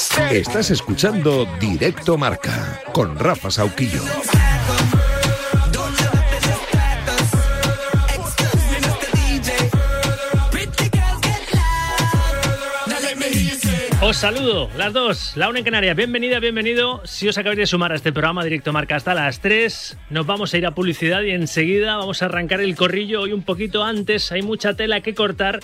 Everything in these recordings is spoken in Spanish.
Estás escuchando Directo Marca con Rafa Sauquillo. Os saludo, las dos, la una en Canarias. Bienvenida, bienvenido. Si os acabáis de sumar a este programa Directo Marca hasta las 3, nos vamos a ir a publicidad y enseguida vamos a arrancar el corrillo. Hoy un poquito antes, hay mucha tela que cortar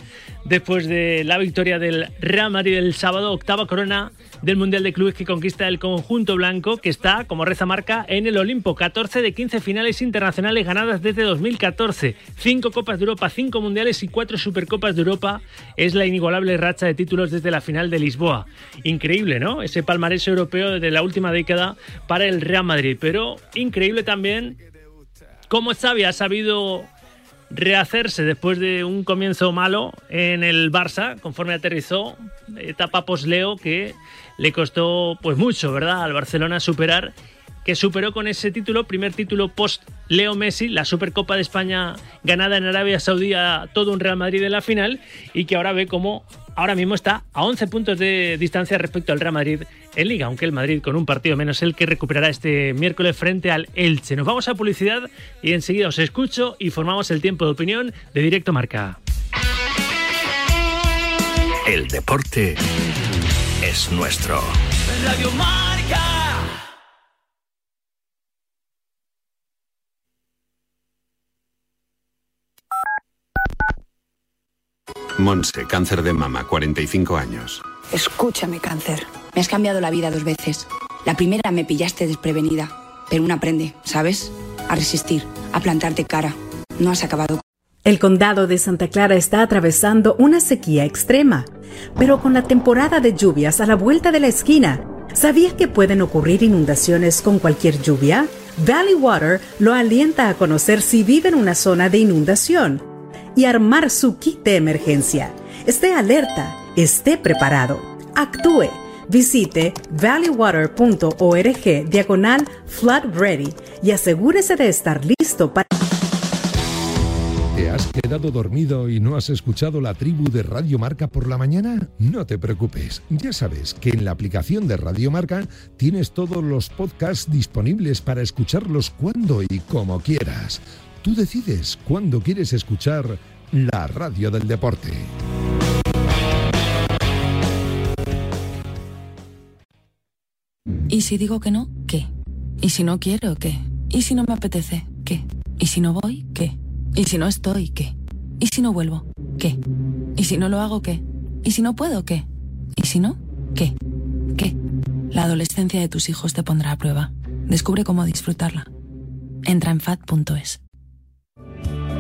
después de la victoria del Real Madrid el sábado, octava corona del Mundial de Clubes que conquista el conjunto blanco, que está, como reza marca, en el Olimpo. 14 de 15 finales internacionales ganadas desde 2014. 5 Copas de Europa, 5 Mundiales y 4 Supercopas de Europa. Es la inigualable racha de títulos desde la final de Lisboa. Increíble, ¿no? Ese palmarés europeo de la última década para el Real Madrid. Pero increíble también cómo Xavi ha sabido rehacerse después de un comienzo malo en el Barça, conforme aterrizó, etapa post-Leo que le costó pues mucho, ¿verdad? Al Barcelona superar, que superó con ese título, primer título post-Leo Messi, la Supercopa de España ganada en Arabia Saudí a todo un Real Madrid en la final y que ahora ve cómo ahora mismo está a 11 puntos de distancia respecto al Real Madrid en Liga, aunque el Madrid con un partido menos el que recuperará este miércoles frente al Elche. Nos vamos a publicidad y enseguida os escucho y formamos el tiempo de opinión de Directo Marca. El deporte es nuestro. Radio. Monse, cáncer de mama, 45 años. Escúchame, cáncer. Me has cambiado la vida dos veces. La primera me pillaste desprevenida, pero uno aprende, ¿sabes? A resistir, a plantarte cara. No has acabado. El condado de Santa Clara está atravesando una sequía extrema, pero con la temporada de lluvias a la vuelta de la esquina, ¿sabías que pueden ocurrir inundaciones con cualquier lluvia? Valley Water lo alienta a conocer si vive en una zona de inundación y armar su kit de emergencia. Esté alerta, esté preparado, actúe. Visite valleywater.org diagonal flood y asegúrese de estar listo para... ¿Te has quedado dormido y no has escuchado la tribu de Radio Marca por la mañana? No te preocupes, ya sabes que en la aplicación de Radio Marca tienes todos los podcasts disponibles para escucharlos cuando y como quieras. Tú decides cuándo quieres escuchar la radio del deporte. ¿Y si digo que no? ¿Qué? ¿Y si no quiero? ¿Qué? ¿Y si no me apetece? ¿Qué? ¿Y si no voy? ¿Qué? ¿Y si no estoy? ¿Qué? ¿Y si no vuelvo? ¿Qué? ¿Y si no lo hago? ¿Qué? ¿Y si no puedo? ¿Qué? ¿Y si no? ¿Qué? ¿Qué? La adolescencia de tus hijos te pondrá a prueba. Descubre cómo disfrutarla. Entra en fat.es.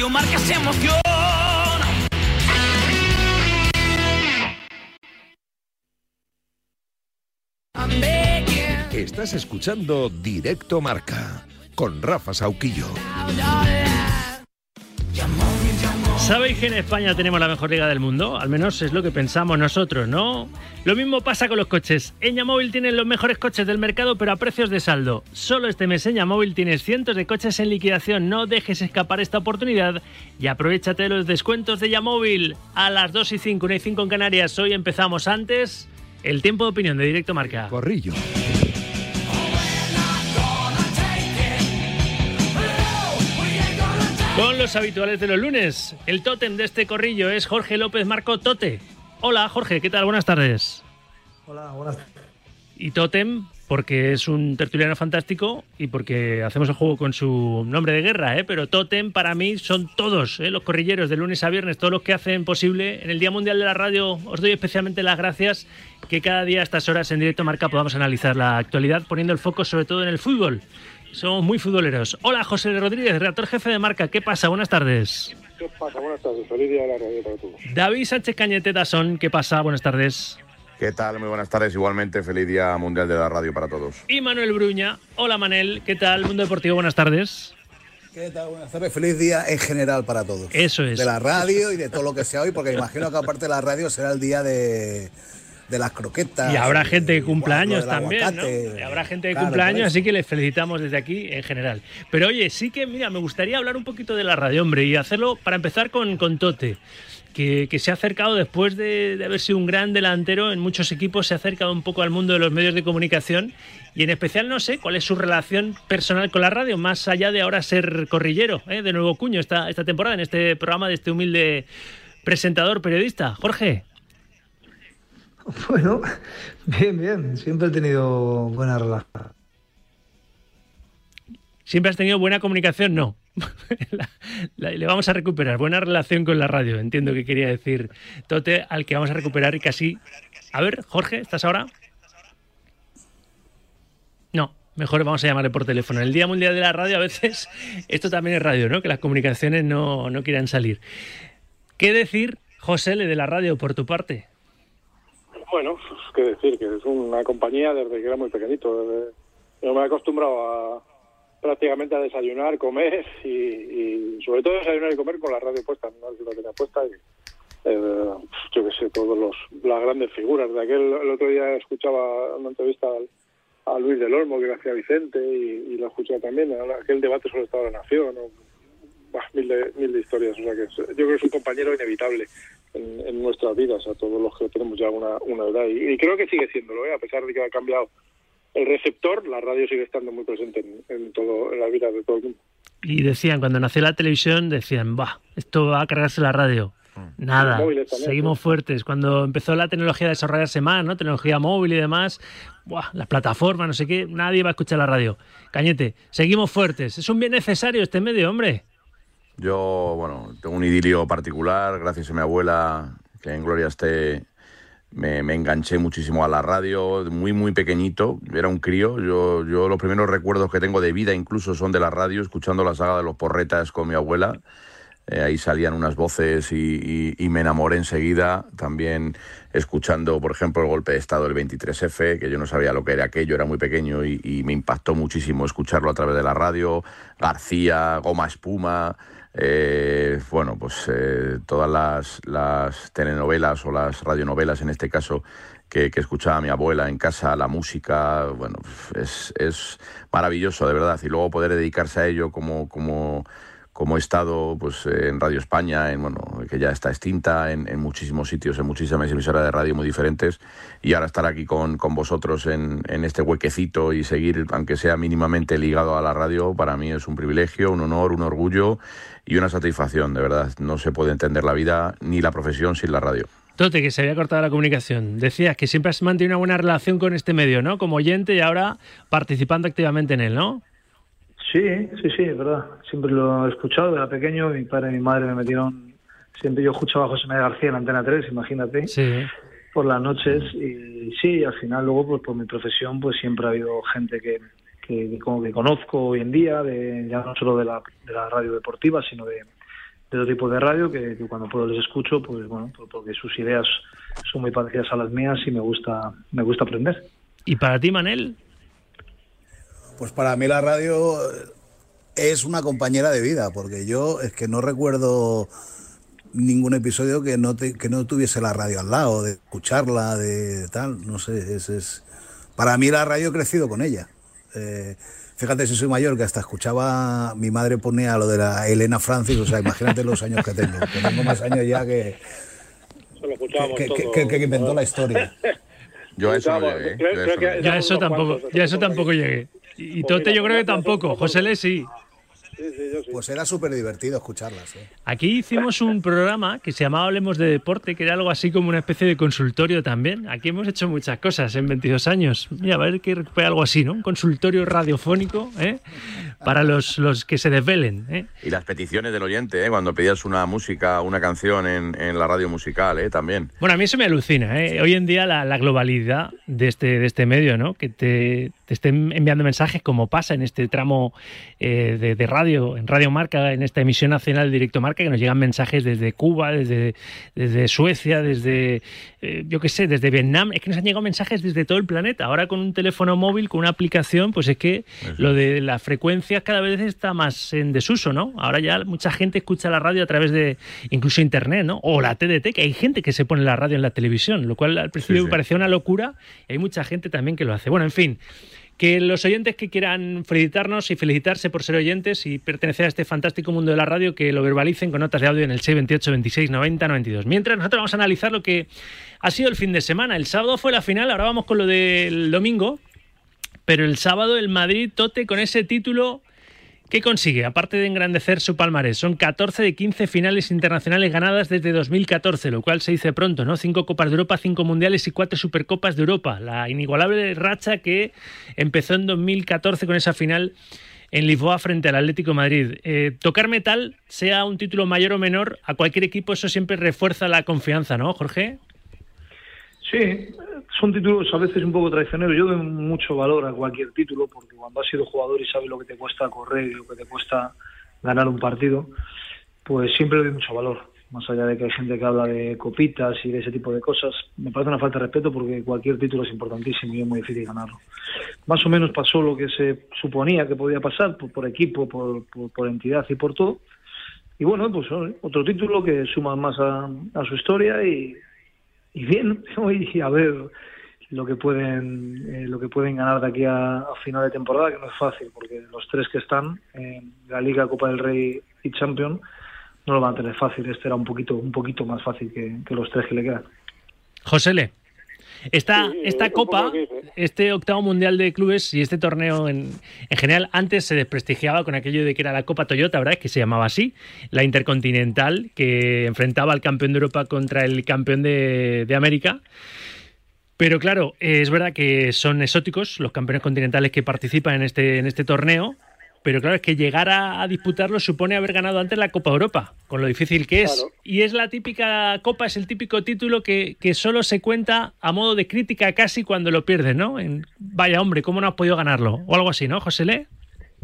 Radio Marca se begging. Estás escuchando Directo Marca con Rafa Sauquillo. ¿Sabéis que en España tenemos la mejor liga del mundo? Al menos es lo que pensamos nosotros, ¿no? Lo mismo pasa con los coches. En Yamóvil tienen los mejores coches del mercado, pero a precios de saldo. Solo este mes en Yamóvil tienes cientos de coches en liquidación. No dejes escapar esta oportunidad y aprovechate de los descuentos de Yamóvil. A las 2 y 5, 1 y 5 en Canarias. Hoy empezamos antes. El tiempo de opinión de Directo Marca. Corrillo. Con los habituales de los lunes. El tótem de este corrillo es Jorge López Marco Tote. Hola Jorge, ¿qué tal? Buenas tardes. Hola, buenas Y tótem porque es un tertuliano fantástico y porque hacemos el juego con su nombre de guerra, ¿eh? pero tótem para mí son todos, ¿eh? los corrilleros de lunes a viernes, todos los que hacen posible. En el Día Mundial de la Radio os doy especialmente las gracias que cada día a estas horas en directo marca podamos analizar la actualidad poniendo el foco sobre todo en el fútbol. Somos muy futboleros. Hola José Rodríguez, redactor jefe de marca. ¿Qué pasa? Buenas tardes. ¿Qué pasa? Buenas tardes. Feliz día de la radio para todos. David Sánchez Cañete Dazón. ¿Qué pasa? Buenas tardes. ¿Qué tal? Muy buenas tardes. Igualmente, feliz Día Mundial de la Radio para todos. Y Manuel Bruña. Hola Manel, ¿qué tal? Mundo Deportivo, buenas tardes. ¿Qué tal? Buenas tardes. Feliz día en general para todos. Eso es. De la radio y de todo lo que sea hoy, porque imagino que aparte de la radio será el día de, de las croquetas. Y habrá gente que lo años también, ¿no? aguacate. Habrá gente que Claro, cumple por años, así que les felicitamos desde aquí en general. Pero oye, sí que, mira, me gustaría hablar un poquito de la radio, hombre, y hacerlo para empezar con, con Tote. Que, que se ha acercado después de, de haber sido un gran delantero en muchos equipos, se ha acercado un poco al mundo de los medios de comunicación y en especial no sé cuál es su relación personal con la radio, más allá de ahora ser corrillero ¿eh? de nuevo cuño esta, esta temporada en este programa de este humilde presentador periodista. Jorge. Bueno, bien, bien. Siempre he tenido buena relación. ¿Siempre has tenido buena comunicación? No. Le vamos a recuperar. Buena relación con la radio. Entiendo que quería decir Tote, al que vamos a recuperar y casi. A ver, Jorge, ¿estás ahora? No, mejor vamos a llamarle por teléfono. El Día Mundial de la Radio, a veces, esto también es radio, ¿no? Que las comunicaciones no, no quieran salir. ¿Qué decir, José, de la radio por tu parte? Bueno, pues, qué decir, que es una compañía desde que era muy pequeñito. desde- yo me he acostumbrado a prácticamente a desayunar, comer y, y sobre todo desayunar y comer con la radio puesta, no la tenía puesta y eh, yo qué sé, todos los las grandes figuras. De aquel el otro día escuchaba una entrevista al- a Luis del Olmo que le hacía Vicente y, y lo escuchaba también, aquel debate sobre el Estado de la Nación, ¿no? Bah, mil, de, mil de historias. O sea que yo creo que es un compañero inevitable en, en nuestras vidas, a todos los que tenemos ya una, una edad. Y, y creo que sigue siéndolo, ¿eh? a pesar de que ha cambiado el receptor, la radio sigue estando muy presente en, en todo, en la vida de todo el mundo. Y decían, cuando nació la televisión, decían, va, esto va a cargarse la radio. Nada, móviles también, seguimos fuertes. Cuando empezó la tecnología a desarrollarse más, ¿no? Tecnología móvil y demás, buah, las plataformas, no sé qué, nadie va a escuchar la radio. Cañete, seguimos fuertes. Es un bien necesario este medio, hombre. Yo, bueno, tengo un idilio particular, gracias a mi abuela, que en gloria esté, me, me enganché muchísimo a la radio, muy, muy pequeñito, era un crío. Yo, yo los primeros recuerdos que tengo de vida incluso son de la radio, escuchando la saga de los porretas con mi abuela. Eh, ahí salían unas voces y, y- me enamoré enseguida. También escuchando, por ejemplo, el golpe de Estado del 23F, que yo no sabía lo que era aquello, era muy pequeño y, y me impactó muchísimo escucharlo a través de la radio. García, Goma Espuma, eh, bueno, pues eh, todas las, las telenovelas o las radionovelas en este caso que, que escuchaba mi abuela en casa, la música, bueno, es, es maravilloso, de verdad. Y luego poder dedicarse a ello como, como, como he estado pues, en Radio España, en, bueno, que ya está extinta, en, en muchísimos sitios, en muchísimas emisoras de radio muy diferentes, y ahora estar aquí con, con vosotros en, en este huequecito y seguir, aunque sea mínimamente ligado a la radio, para mí es un privilegio, un honor, un orgullo y una satisfacción, de verdad. No se puede entender la vida ni la profesión sin la radio. Tote, que se había cortado la comunicación. Decías que siempre has mantenido una buena relación con este medio, ¿no? Como oyente y ahora participando activamente en él, ¿no? Sí, sí, sí, es verdad. Siempre lo he escuchado. Era pequeño, mi padre y mi madre me metieron. Siempre yo escuchaba a José María García en Antena 3, imagínate, Sí. por las noches. Y sí, al final, luego, pues por mi profesión, pues siempre ha habido gente que, que, que como que conozco hoy en día, de, ya no solo de la, de la radio deportiva, sino de, de otro tipo de radio, que, que cuando puedo les escucho, pues bueno, porque sus ideas son muy parecidas a las mías y me gusta, me gusta aprender. ¿Y para ti, Manel? Pues para mí la radio es una compañera de vida, porque yo es que no recuerdo ningún episodio que no, te- que no tuviese la radio al lado, de escucharla, de, tal, no sé, es, es... Para mí la radio he crecido con ella. Eh, fíjate si soy mayor, que hasta escuchaba, mi madre ponía lo de la Elena Francis, o sea, imagínate los años que tengo, que tengo más años ya que, que, que- que- que inventó la historia. Yo a eso no llegué. yo a eso no ya tampoco llegué. Y Pues Tote yo creo que tampoco. José Le sí. Sí. Pues era súper divertido escucharlas. ¿eh? Aquí hicimos un programa que se llamaba Hablemos de Deporte, que era algo así como una especie de consultorio también. Aquí hemos hecho muchas cosas en 22 años. Mira, a ver que recupera algo así, ¿no? Un consultorio radiofónico, ¿eh? Para los, los que se desvelen, ¿eh? Y las peticiones del oyente, ¿eh? cuando pedías una música, una canción en, en la radio musical, ¿eh? también. Bueno, a mí eso me alucina. ¿eh? Hoy en día la, la globalidad de este, de este medio, ¿no? Que te, te estén enviando mensajes como pasa en este tramo eh, de, de radio radio, en Radio Marca, en esta emisión nacional de Directo Marca, que nos llegan mensajes desde Cuba, desde, desde Suecia, desde, eh, yo qué sé, desde Vietnam. Es que nos han llegado mensajes desde todo el planeta. Ahora con un teléfono móvil, con una aplicación, pues es que lo de las frecuencias cada vez está más en desuso, ¿no? Ahora ya mucha gente escucha la radio a través de incluso Internet, ¿no? O la TDT, que hay gente que se pone la radio en la televisión, lo cual al principio Sí, sí. me parecía una locura y hay mucha gente también que lo hace. Bueno, en fin, que los oyentes que quieran felicitarnos y felicitarse por ser oyentes y pertenecer a este fantástico mundo de la radio, que lo verbalicen con notas de audio en el 628 26 90 92. Mientras nosotros vamos a analizar lo que ha sido el fin de semana. El sábado fue la final, ahora vamos con lo del domingo. Pero el sábado el Madrid tote con ese título ¿Qué consigue? Aparte de engrandecer su palmarés, son 14 de 15 finales internacionales ganadas desde 2014, lo cual se dice pronto, ¿no? Cinco Copas de Europa, cinco Mundiales y cuatro Supercopas de Europa. La inigualable racha que empezó en 2014 con esa final en Lisboa frente al Atlético Madrid. Eh, tocar metal, sea un título mayor o menor, a cualquier equipo eso siempre refuerza la confianza, ¿no, Jorge? Sí, son títulos a veces un poco traicioneros. Yo doy mucho valor a cualquier título porque cuando has sido jugador y sabes lo que te cuesta correr y lo que te cuesta ganar un partido, pues siempre le doy mucho valor. Más allá de que hay gente que habla de copitas y de ese tipo de cosas, me parece una falta de respeto porque cualquier título es importantísimo y es muy difícil ganarlo. Más o menos pasó lo que se suponía que podía pasar por, equipo, por, por, por entidad y por todo. Y bueno, pues eh, otro título que suma más a su historia y, y bien y a ver lo que pueden eh, lo que pueden ganar de aquí a, final de temporada que no es fácil porque los tres que están en la Liga Copa del Rey y Champions no lo van a tener fácil. Este era un poquito un poquito más fácil que, los tres que le quedan. José Esta, esta copa, este octavo mundial de clubes y este torneo en, en, general antes se desprestigiaba con aquello de que era la Copa Toyota, ¿verdad? Que se llamaba así, la Intercontinental, que enfrentaba al campeón de Europa contra el campeón de, de América. Pero claro, es verdad que son exóticos los campeones continentales que participan en este, en este torneo. Pero claro, es que llegar a, a, disputarlo supone haber ganado antes la Copa Europa, con lo difícil que es. Claro. Y es la típica Copa, es el típico título que, que, solo se cuenta a modo de crítica casi cuando lo pierdes, ¿no? En, vaya hombre, ¿cómo no has podido ganarlo? O algo así, ¿no, José Le?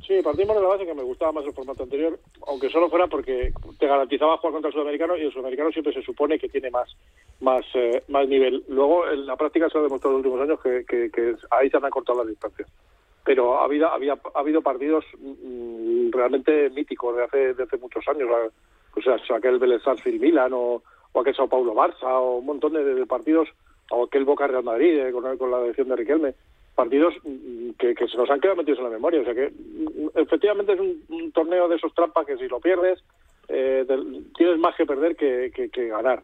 Sí, partimos de la base que me gustaba más el formato anterior, aunque solo fuera porque te garantizaba jugar contra el sudamericano y el sudamericano siempre se supone que tiene más más eh, más nivel. Luego, en la práctica se ha demostrado en los últimos años que, que, que ahí se han acortado las distancias pero ha habido, había, ha habido partidos mm, realmente míticos de hace, de hace muchos años. O sea, aquel Vélez Milan o, o, aquel Sao Paulo Barça o un montón de, partidos, o aquel Boca Real Madrid eh, con, con, la dirección de Riquelme. Partidos mm, que, que, se nos han quedado metidos en la memoria. O sea que mm, efectivamente es un, torneo de esos trampas que si lo pierdes eh, tienes más que perder que, que, que, ganar.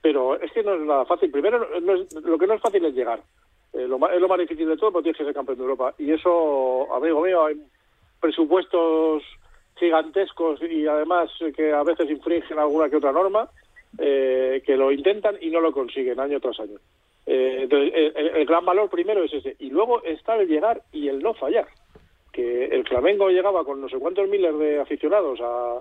Pero es que no es nada fácil. Primero, no es, lo que no es fácil es llegar. Eh, lo, es lo más difícil de todo, pero tienes que ser campeón de Europa. Y eso, amigo mío, hay presupuestos gigantescos y además que a veces infringen alguna que otra norma, eh, que lo intentan y no lo consiguen año tras año. Eh, entonces, el, el, gran valor primero es ese. Y luego está el llegar y el no fallar. Que el Flamengo llegaba con no sé cuántos miles de aficionados a,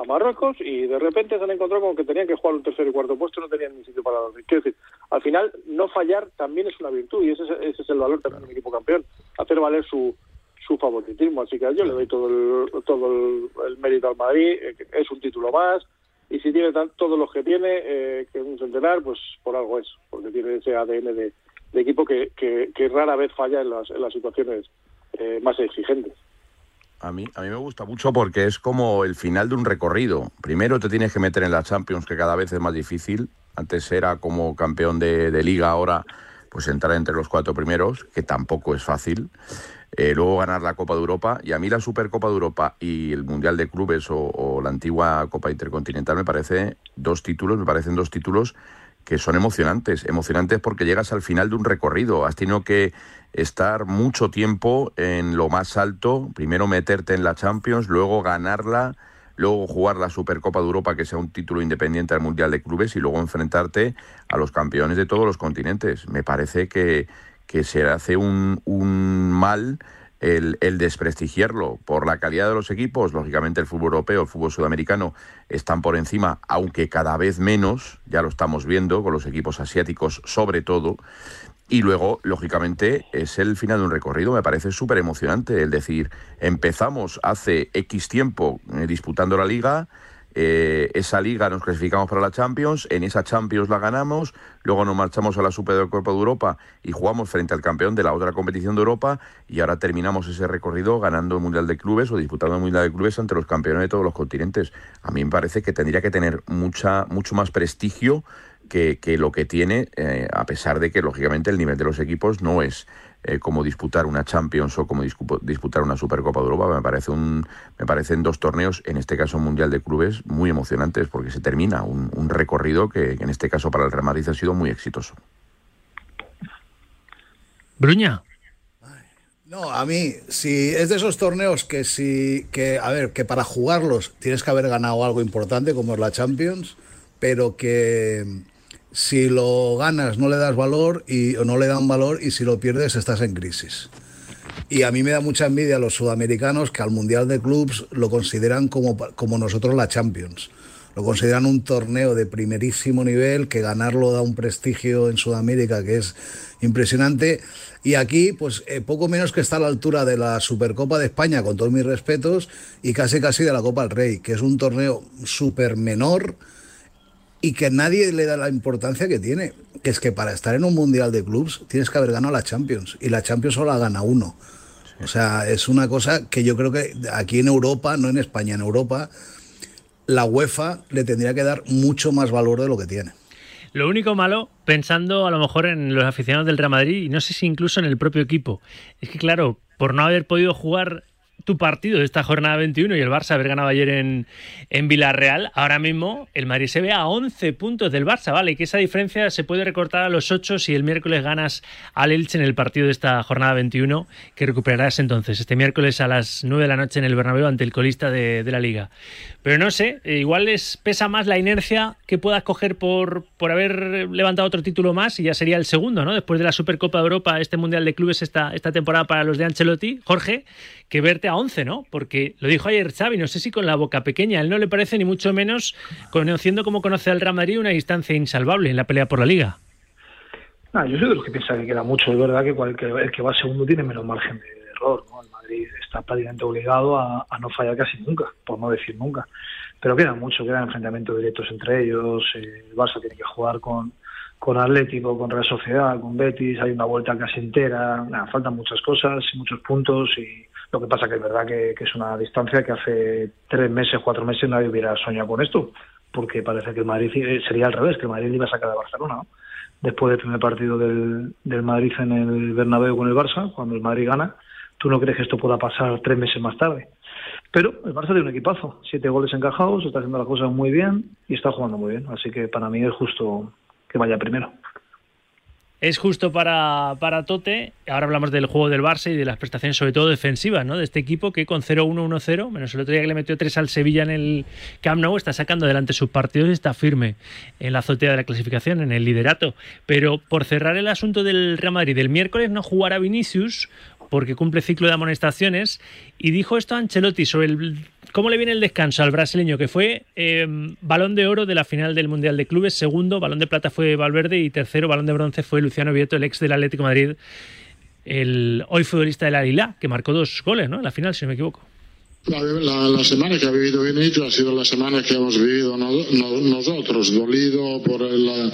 a Marruecos y de repente se han encontrado con que tenían que jugar un tercer y cuarto puesto, no tenían ni sitio para dormir. Quiero decir, al final, no fallar también es una virtud y ese es, ese es el valor también de un equipo campeón, hacer valer su, su favoritismo. Así que yo le doy todo el, todo el, mérito al Madrid, eh, es un título más y si tiene todos los que tiene, eh, que un centenar, pues por algo es, porque tiene ese ADN de, de equipo que, que, que, rara vez falla en las, en las situaciones eh, más exigentes. A mí, a mí me gusta mucho porque es como el final de un recorrido. Primero te tienes que meter en la Champions, que cada vez es más difícil. Antes era como campeón de, liga, ahora pues entrar entre los cuatro primeros, que tampoco es fácil. Eh, luego ganar la Copa de Europa. Y a mí la Supercopa de Europa y el Mundial de Clubes o, o la antigua Copa Intercontinental me parece dos títulos, me parecen dos títulos que son emocionantes, emocionantes porque llegas al final de un recorrido, has tenido que estar mucho tiempo en lo más alto, primero meterte en la Champions, luego ganarla, luego jugar la Supercopa de Europa, que sea un título independiente al Mundial de Clubes, y luego enfrentarte a los campeones de todos los continentes. Me parece que, que se hace un, un mal el, el, desprestigiarlo por la calidad de los equipos. Lógicamente el fútbol europeo, el fútbol sudamericano están por encima, aunque cada vez menos, ya lo estamos viendo con los equipos asiáticos sobre todo. Y luego, lógicamente, es el final de un recorrido. Me parece súper emocionante. El decir, empezamos hace X tiempo eh, disputando la liga. Eh, esa liga nos clasificamos para la Champions, en esa Champions la ganamos, luego nos marchamos a la Supercopa de Europa y jugamos frente al campeón de la otra competición de Europa y ahora terminamos ese recorrido ganando el Mundial de Clubes o disputando el Mundial de Clubes ante los campeones de todos los continentes. A mí me parece que tendría que tener mucha, mucho más prestigio que, que lo que tiene, eh, a pesar de que lógicamente el nivel de los equipos no es eh, como disputar una Champions o como disputar una Supercopa de Europa. Me parece un, me parecen dos torneos, en este caso Mundial de Clubes, muy emocionantes porque se termina un, un recorrido que, que en este caso para el Real Madrid ha sido muy exitoso. Bruña. No, a mí, si es de esos torneos que si, que, a ver, que para jugarlos tienes que haber ganado algo importante, como es la Champions, pero que si lo ganas no le das valor y, o no le dan valor y si lo pierdes estás en crisis. Y a mí me da mucha envidia a los sudamericanos que al Mundial de Clubs lo consideran como, como nosotros la Champions. Lo consideran un torneo de primerísimo nivel, que ganarlo da un prestigio en Sudamérica que es impresionante. Y aquí, pues eh, poco menos que está a la altura de la Supercopa de España, con todos mis respetos, y casi casi de la Copa del Rey, que es un torneo súper menor y que nadie le da la importancia que tiene. Que es que para estar en un Mundial de Clubs tienes que haber ganado la Champions, y la Champions solo la gana uno. O sea, es una cosa que yo creo que aquí en Europa, no en España, en Europa, la UEFA le tendría que dar mucho más valor de lo que tiene. Lo único malo, pensando a lo mejor en los aficionados del Real Madrid y no sé si incluso en el propio equipo, es que claro, por no haber podido jugar tu partido de esta jornada 21 y el Barça haber ganado ayer en, en Villarreal, ahora mismo el Madrid se ve a 11 puntos del Barça, ¿vale? Y que esa diferencia se puede recortar a los 8 si el miércoles ganas al Elche en el partido de esta jornada 21, que recuperarás entonces este miércoles a las 9 de la noche en el Bernabéu ante el colista de, de la Liga. Pero no sé, eh, igual les pesa más la inercia que puedas coger por, por haber levantado otro título más y ya sería el segundo, ¿no? Después de la Supercopa de Europa, este Mundial de Clubes esta, esta temporada para los de Ancelotti, Jorge, que verte a 11, ¿no? Porque lo dijo ayer Xavi, no sé si con la boca pequeña, a él no le parece ni mucho menos, conociendo como conoce al Real Madrid, una distancia insalvable en la pelea por la Liga. Ah, yo soy de los que piensa que queda mucho. Es verdad que cualquier, el que va segundo tiene menos margen de error. ¿no? El Madrid está prácticamente obligado a, a no fallar casi nunca, por no decir nunca. Pero queda mucho, quedan enfrentamientos directos entre ellos. eh, el Barça tiene que jugar con, con Atlético, con Real Sociedad, con Betis. Hay una vuelta casi entera. Faltan muchas cosas, muchos puntos. y Lo que pasa que es verdad que, es una distancia que hace tres meses, cuatro meses nadie hubiera soñado con esto. Porque parece que el Madrid eh, sería al revés, que el Madrid iba a sacar de Barcelona. después del primer partido del, del Madrid en el Bernabéu con el Barça, cuando el Madrid gana, tú no crees que esto pueda pasar tres meses más tarde. Pero el Barça tiene un equipazo, siete goles encajados, está haciendo las cosas muy bien y está jugando muy bien. Así que para mí es justo que vaya primero. Es justo para, para Tote. Ahora hablamos del juego del Barça y de las prestaciones, sobre todo defensivas, ¿no? De este equipo que con 0-1-1-0, menos el otro día que le metió 3 al Sevilla en el Camp Nou, está sacando adelante sus partidos y está firme en la azotea de la clasificación, en el liderato. Pero por cerrar el asunto del Real Madrid, el miércoles no jugará Vinicius porque cumple ciclo de amonestaciones y dijo esto Ancelotti sobre el, cómo le viene el descanso al brasileño, que fue eh, balón de oro de la final del Mundial de Clubes, segundo, balón de plata fue Valverde y tercero, balón de bronce fue Luciano Vieto, el ex del Atlético Madrid, el hoy futbolista del Alilá, que marcó dos goles ¿no? en la final, si no me equivoco. La, semana que ha vivido Vinicius ha sido la semana que hemos vivido no, no, nosotros, dolido por la,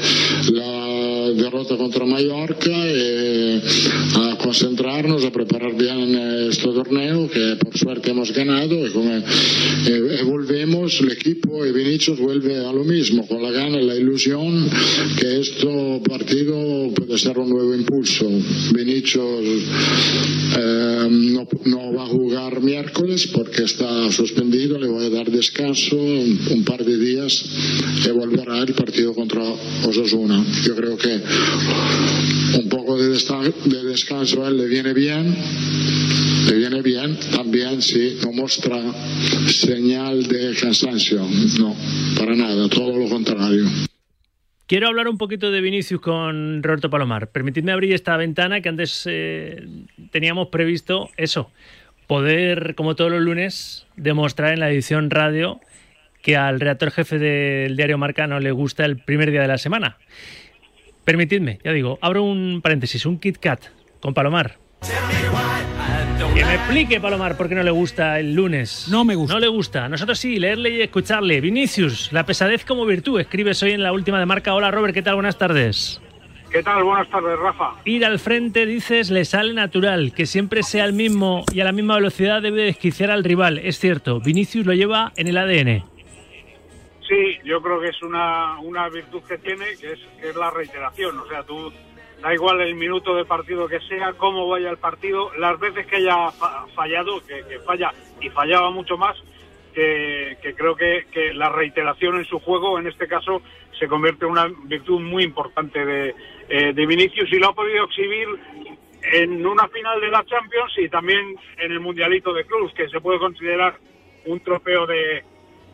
la, derrota contra Mallorca y a concentrarnos, a preparar bien este torneo que por suerte hemos ganado y, como, y, y volvemos, el equipo y Vinicius vuelve a lo mismo, con la gana y la ilusión que este partido puede ser un nuevo impulso. Vinicius eh, no, no va a jugar miércoles porque que está suspendido, le voy a dar descanso un, un, par de días y volverá el partido contra Osasuna. Yo creo que un poco de, de descanso a él le viene bien, le viene bien también si no muestra señal de cansancio. No, para nada, todo lo contrario. Quiero hablar un poquito de Vinicius con Roberto Palomar. Permitidme abrir esta ventana que antes eh, teníamos previsto eso, poder, como todos los lunes, demostrar en la edición radio que al redactor jefe del diario Marca no le gusta el primer día de la semana. Permitidme, ya digo, abro un paréntesis, un Kit Kat con Palomar. Que me explique, Palomar, por qué no le gusta el lunes. No me gusta. No le gusta. Nosotros sí, leerle y escucharle. Vinicius, la pesadez como virtud. Escribes hoy en la última de marca. Hola, Robert, ¿qué tal? Buenas tardes. ¿Qué tal? Buenas tardes, Rafa. Ir al frente, dices, le sale natural. Que siempre sea el mismo y a la misma velocidad debe desquiciar al rival. Es cierto, Vinicius lo lleva en el ADN. Sí, yo creo que es una, una virtud que tiene, que es, que es la reiteración. O sea, tú da igual el minuto de partido que sea, cómo vaya el partido, las veces que haya fa- fallado, que, que falla y fallaba mucho más, que, que creo que, que la reiteración en su juego, en este caso, se convierte en una virtud muy importante de, eh, de Vinicius y lo ha podido exhibir en una final de la Champions y también en el Mundialito de Cruz, que se puede considerar un trofeo de,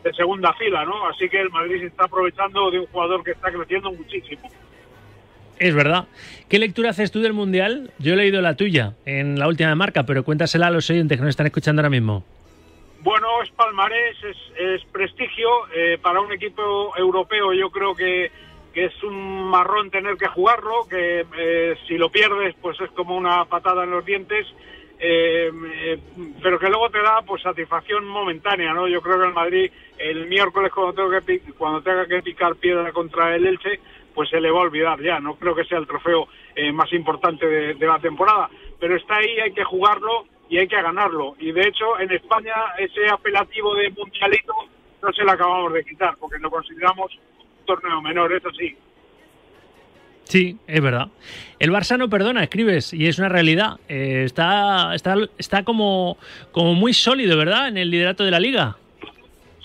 de segunda fila, ¿no? Así que el Madrid se está aprovechando de un jugador que está creciendo muchísimo. Es verdad. ¿Qué lectura haces tú del Mundial? Yo he leído la tuya en la última de marca, pero cuéntasela a los oyentes que nos están escuchando ahora mismo. Bueno, es palmarés, es, es prestigio. eh, para un equipo europeo yo creo que, que es un marrón tener que jugarlo, que eh, si lo pierdes pues es como una patada en los dientes, eh, eh, pero que luego te da pues satisfacción momentánea, ¿no? Yo creo que el Madrid el miércoles cuando, tengo que, cuando tenga que picar piedra contra el Elche, pues se le va a olvidar ya. No creo que sea el trofeo eh, más importante de, de la temporada, pero está ahí, hay que jugarlo y hay que ganarlo. Y de hecho, en España ese apelativo de mundialito no se lo acabamos de quitar, porque lo consideramos un torneo menor, eso sí. Sí, es verdad. El Barça no perdona, escribes, y es una realidad. Eh, está está, está como, como muy sólido, ¿verdad? En el liderato de la liga.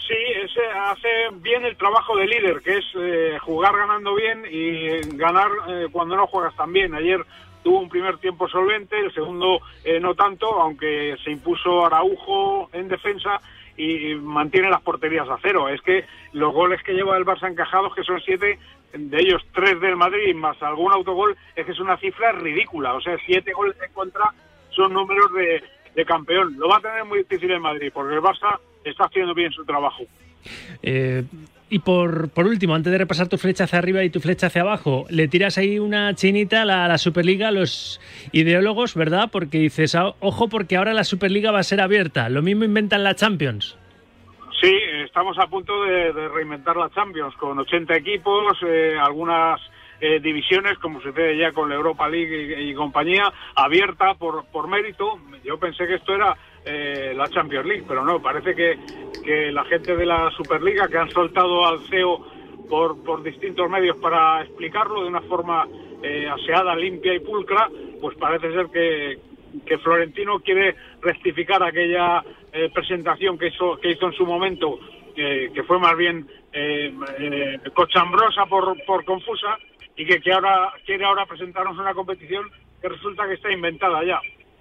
Sí, ese hace bien el trabajo de líder, que es eh, jugar ganando bien y ganar eh, cuando no juegas tan bien. Ayer tuvo un primer tiempo solvente, el segundo eh, no tanto, aunque se impuso Araujo en defensa y mantiene las porterías a cero. Es que los goles que lleva el Barça encajados, que son siete, de ellos tres del Madrid más algún autogol, es que es una cifra ridícula. O sea, siete goles en contra son números de, campeón. Lo va a tener muy difícil el Madrid, porque el Barça está haciendo bien su trabajo. Eh, y por, por último, antes de repasar tu flecha hacia arriba y tu flecha hacia abajo, le tiras ahí una chinita a la, la Superliga a los ideólogos, ¿verdad? Porque dices, "Ah, ojo, porque ahora la Superliga va a ser abierta. Lo mismo inventan la Champions. Sí, estamos a punto de, de reinventar la Champions con 80 equipos, eh, algunas eh, divisiones, como sucede ya con la Europa League y, y compañía, abierta por, por mérito. Yo pensé que esto era eh, la Champions League, pero no, parece que, que la gente de la Superliga que han soltado al CEO por, por distintos medios para explicarlo de una forma eh, aseada, limpia y pulcra, pues parece ser que, que Florentino quiere rectificar aquella eh, presentación que hizo, que hizo en su momento, que fue más bien eh, eh, cochambrosa por, por confusa, y que, que ahora quiere ahora presentarnos una competición que resulta que está inventada ya.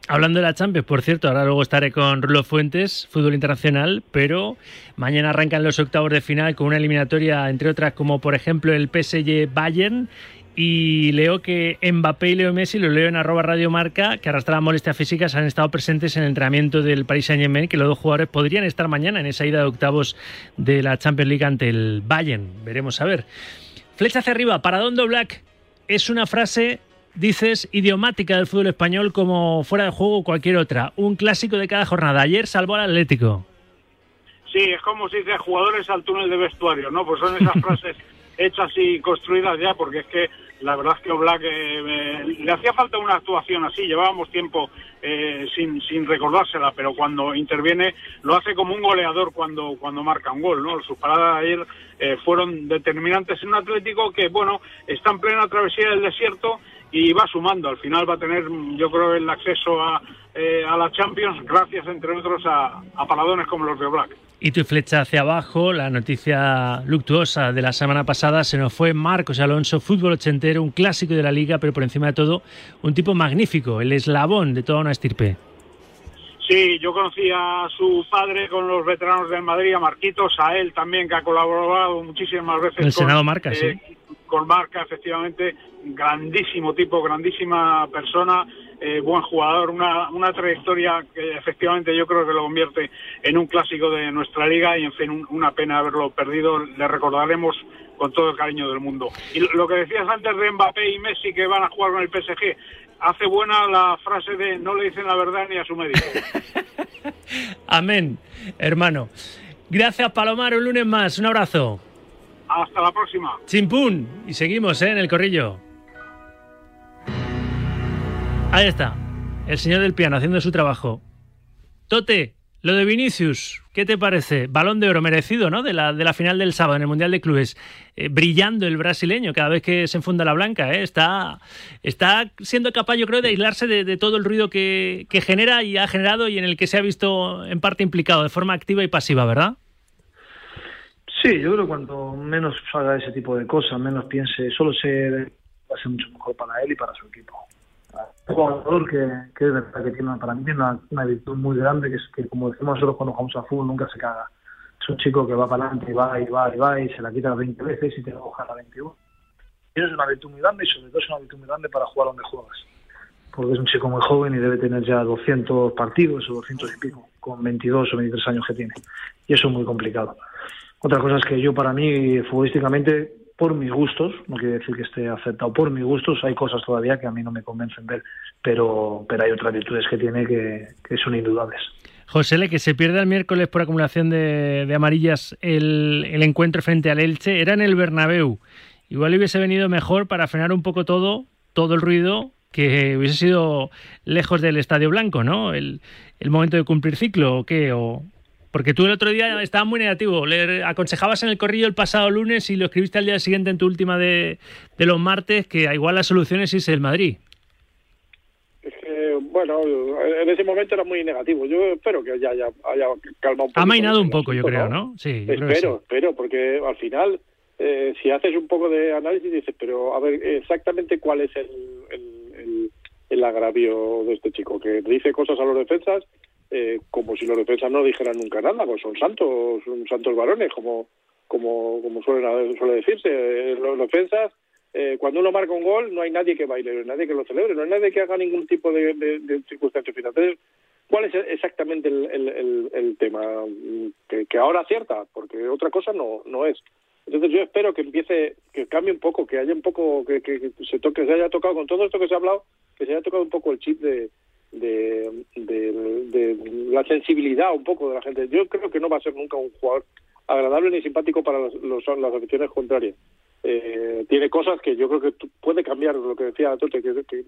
Hablando de la Champions, por cierto, ahora luego estaré con Rulo Fuentes, fútbol internacional, pero mañana arrancan los octavos de final con una eliminatoria, entre otras, como por ejemplo el PSG Bayern. Y leo que Mbappé y Leo Messi, lo leo en arroba Radio Marca, que arrastraban molestias físicas, han estado presentes en el entrenamiento del Paris Saint Germain, que los dos jugadores podrían estar mañana en esa ida de octavos de la Champions League ante el Bayern. Veremos a ver. Flecha hacia arriba, para Dondo Black es una frase dices, idiomática del fútbol español como fuera de juego o cualquier otra. Un clásico de cada jornada. Ayer salvó al Atlético. Sí, es como si dice jugadores al túnel de vestuario, ¿no? Pues son esas frases hechas y construidas ya, porque es que la verdad es que Oblak eh, eh, le hacía falta una actuación así, llevábamos tiempo eh, sin, sin recordársela, pero cuando interviene lo hace como un goleador cuando, cuando marca un gol, ¿no? Sus paradas ayer eh, fueron determinantes en un Atlético que, bueno, está en plena travesía del desierto y va sumando. Al final va a tener, yo creo, el acceso a, eh, a la Champions gracias, entre otros, a, a paradones como los de Oblak. Y tu flecha hacia abajo, la noticia luctuosa de la semana pasada, se nos fue Marcos Alonso, fútbol ochentero, un clásico de la liga, pero por encima de todo, un tipo magnífico, el eslabón de toda una estirpe. Sí, yo conocí a su padre con los veteranos del Madrid, a Marquitos, a él también, que ha colaborado muchísimas veces El con, Senado Marca, eh, sí. con Marca, efectivamente, grandísimo tipo, grandísima persona, eh, buen jugador, una, una trayectoria que efectivamente yo creo que lo convierte en un clásico de nuestra liga y en fin, un- una pena haberlo perdido. Le recordaremos con todo el cariño del mundo. Y lo que decías antes de Mbappé y Messi que van a jugar con el PSG, hace buena la frase de no le dicen la verdad ni a su médico. Amén, hermano. Gracias, Palomar. Un lunes más. Un abrazo. Hasta la próxima. Chimpún. Y seguimos ¿eh? en el corrillo. Ahí está. El señor del piano haciendo su trabajo. Tote, lo de Vinicius, ¿qué te parece? Balón de oro merecido, ¿no? De la, de la final del sábado en el Mundial de Clubes. Eh, brillando el brasileño cada vez que se enfunda la blanca, ¿eh? Está, está siendo capaz, yo creo, de aislarse de, todo el ruido que, que genera y ha generado y en el que se ha visto en parte implicado de forma activa y pasiva, ¿verdad? Sí, yo creo que cuanto menos haga ese tipo de cosas, menos piense, solo se va a ser mucho mejor para él y para su equipo. Un jugador que, que es verdad que tiene, para mí tiene una, una virtud muy grande, que es que, como decimos nosotros cuando jugamos a fútbol, nunca se caga. Es un chico que va para adelante y va y va y va y se la quita 20 veces y te la coja la 21. Y eso es una virtud muy grande y sobre todo es una virtud muy grande para jugar donde juegas. Porque es un chico muy joven y debe tener ya 200 partidos o 200 y pico, con 22 o 23 años que tiene. Y eso es muy complicado. Otra cosa es que yo para mí, futbolísticamente, por mis gustos, no quiere decir que esté aceptado, por mis gustos hay cosas todavía que a mí no me convencen de él, pero, pero hay otras virtudes que tiene que, son indudables. José Le, que se pierde el miércoles por acumulación de, amarillas el, el, encuentro frente al Elche, era en el Bernabéu. Igual hubiese venido mejor para frenar un poco todo, todo el ruido, que hubiese sido lejos del Estadio Blanco, ¿no? El, el momento de cumplir ciclo, ¿o qué? O, porque tú el otro día estabas muy negativo. Le aconsejabas en el corrillo el pasado lunes y lo escribiste al día siguiente en tu última de, de los martes que igual la solución es irse el Madrid. Bueno, en ese momento era muy negativo. Yo espero que ya haya, haya calmado un poco. Ha mainado un poco, yo creo, ¿no? Sí, yo espero, creo sí. espero, porque al final, eh, si haces un poco de análisis, dices, pero a ver, exactamente cuál es el, el, el, el agravio de este chico, que dice cosas a los defensas eh, como si los defensas no dijeran nunca nada, pues son santos, son santos varones, como como como suele, suele decirse. Eh, los defensas, eh, cuando uno marca un gol, no hay nadie que baile, no hay nadie que lo celebre, no hay nadie que haga ningún tipo de, de, de circunstancia final. Entonces, ¿cuál es exactamente el, tema? Que, que, ahora acierta, porque otra cosa no, no es. Entonces yo espero que empiece, que cambie un poco, que haya un poco, que, que, que se toque, se haya tocado con todo esto que se ha hablado, que se haya tocado un poco el chip de, de, la sensibilidad un poco de la gente. Yo creo que no va a ser nunca un jugador agradable ni simpático para los, los, las aficiones contrarias. Eh, tiene cosas que yo creo que puede cambiar, lo que decía Tote, que, que,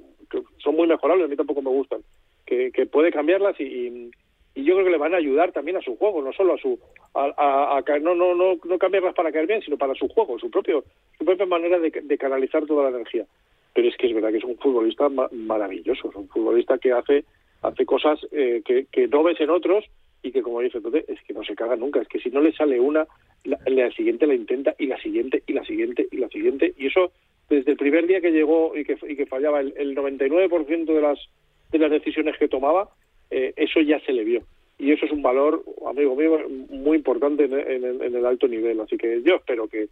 son muy mejorables, a mí tampoco me gustan, que, puede cambiarlas y, y, yo creo que le van a ayudar también a su juego, no solo a su a, a, no, no, no, no cambiarlas para caer bien, sino para su juego, su propio su propia manera de canalizar toda la energía pero es que es verdad que es un futbolista ma maravilloso, es un futbolista que hace hace cosas eh, que, que, no ves en otros y que como dice entonces es que no se caga nunca, es que si no le sale una, la, la, siguiente la intenta y la siguiente y la siguiente y la siguiente. Y eso desde el primer día que llegó y que, y que fallaba el, el 99% de las de las decisiones que tomaba, eh, eso ya se le vio. Y eso es un valor, amigo mío, muy importante en, en, en el alto nivel, así que yo espero que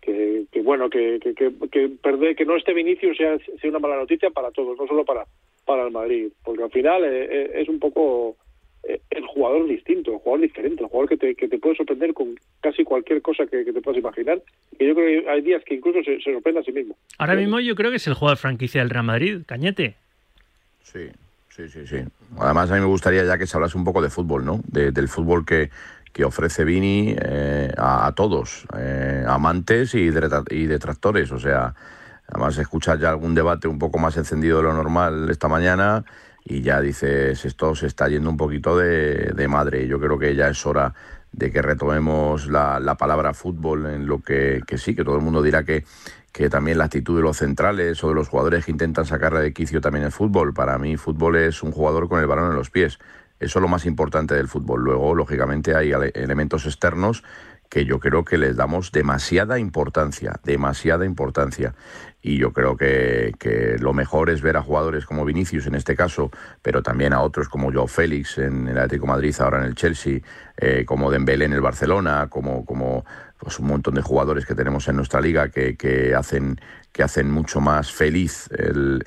que, que bueno que, que, que, que, perder, que no esté Vinicius sea, sea una mala noticia para todos, no solo para, para el Madrid, porque al final eh, es un poco eh, el jugador distinto, el jugador diferente, el jugador que te, que te puede sorprender con casi cualquier cosa que, que te puedas imaginar. Y yo creo que hay días que incluso se, se sorprende a sí mismo. Ahora mismo yo creo que es el jugador franquicia del Real Madrid, Cañete. Sí, sí, sí, sí. Además a mí me gustaría ya que se hablase un poco de fútbol, ¿no? De, del fútbol que que ofrece Vini eh, a, todos, eh, amantes y, y, detractores. O sea, además escuchar ya algún debate un poco más encendido de lo normal esta mañana y ya dices, esto se está yendo un poquito de, de madre. Yo creo que ya es hora de que retomemos la, la palabra fútbol en lo que, que, sí, que todo el mundo dirá que, que también la actitud de los centrales o de los jugadores que intentan sacarle de quicio también el fútbol. Para mí fútbol es un jugador con el balón en los pies. Eso es lo más importante del fútbol. Luego, lógicamente, hay elementos externos que yo creo que les damos demasiada importancia, demasiada importancia. Y yo creo que, que, lo mejor es ver a jugadores como Vinicius en este caso, pero también a otros como Joao Félix en el Atlético Madrid, ahora en el Chelsea, eh, como Dembélé en el Barcelona, como, como pues un montón de jugadores que tenemos en nuestra liga que, que hacen que hacen mucho más feliz el,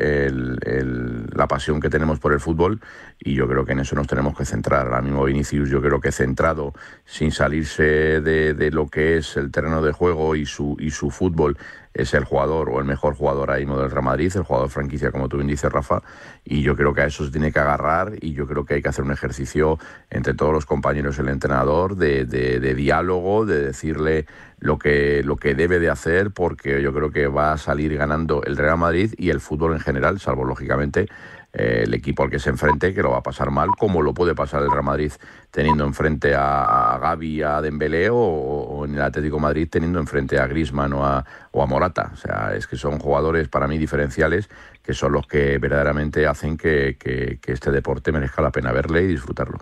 la pasión que tenemos por el fútbol y yo creo que en eso nos tenemos que centrar. Ahora mismo Vinicius yo creo que centrado, sin salirse de, de lo que es el terreno de juego y su, su fútbol, es el jugador o el mejor jugador ahí mismo del Real Madrid, el jugador franquicia, como tú bien dices, Rafa, y yo creo que a eso se tiene que agarrar y yo creo que hay que hacer un ejercicio entre todos los compañeros el entrenador de, de, de diálogo, de decirle lo que, lo que debe de hacer, porque yo creo que va a salir ganando el Real Madrid y el fútbol en general, salvo lógicamente eh, el equipo al que se enfrente, que lo va a pasar mal, como lo puede pasar el Real Madrid teniendo enfrente a, Gaby, a Dembélé o, en el Atlético Madrid teniendo enfrente a Griezmann o a, o a Morata. O sea, es que son jugadores para mí diferenciales que son los que verdaderamente hacen que, que, que, este deporte merezca la pena verle y disfrutarlo.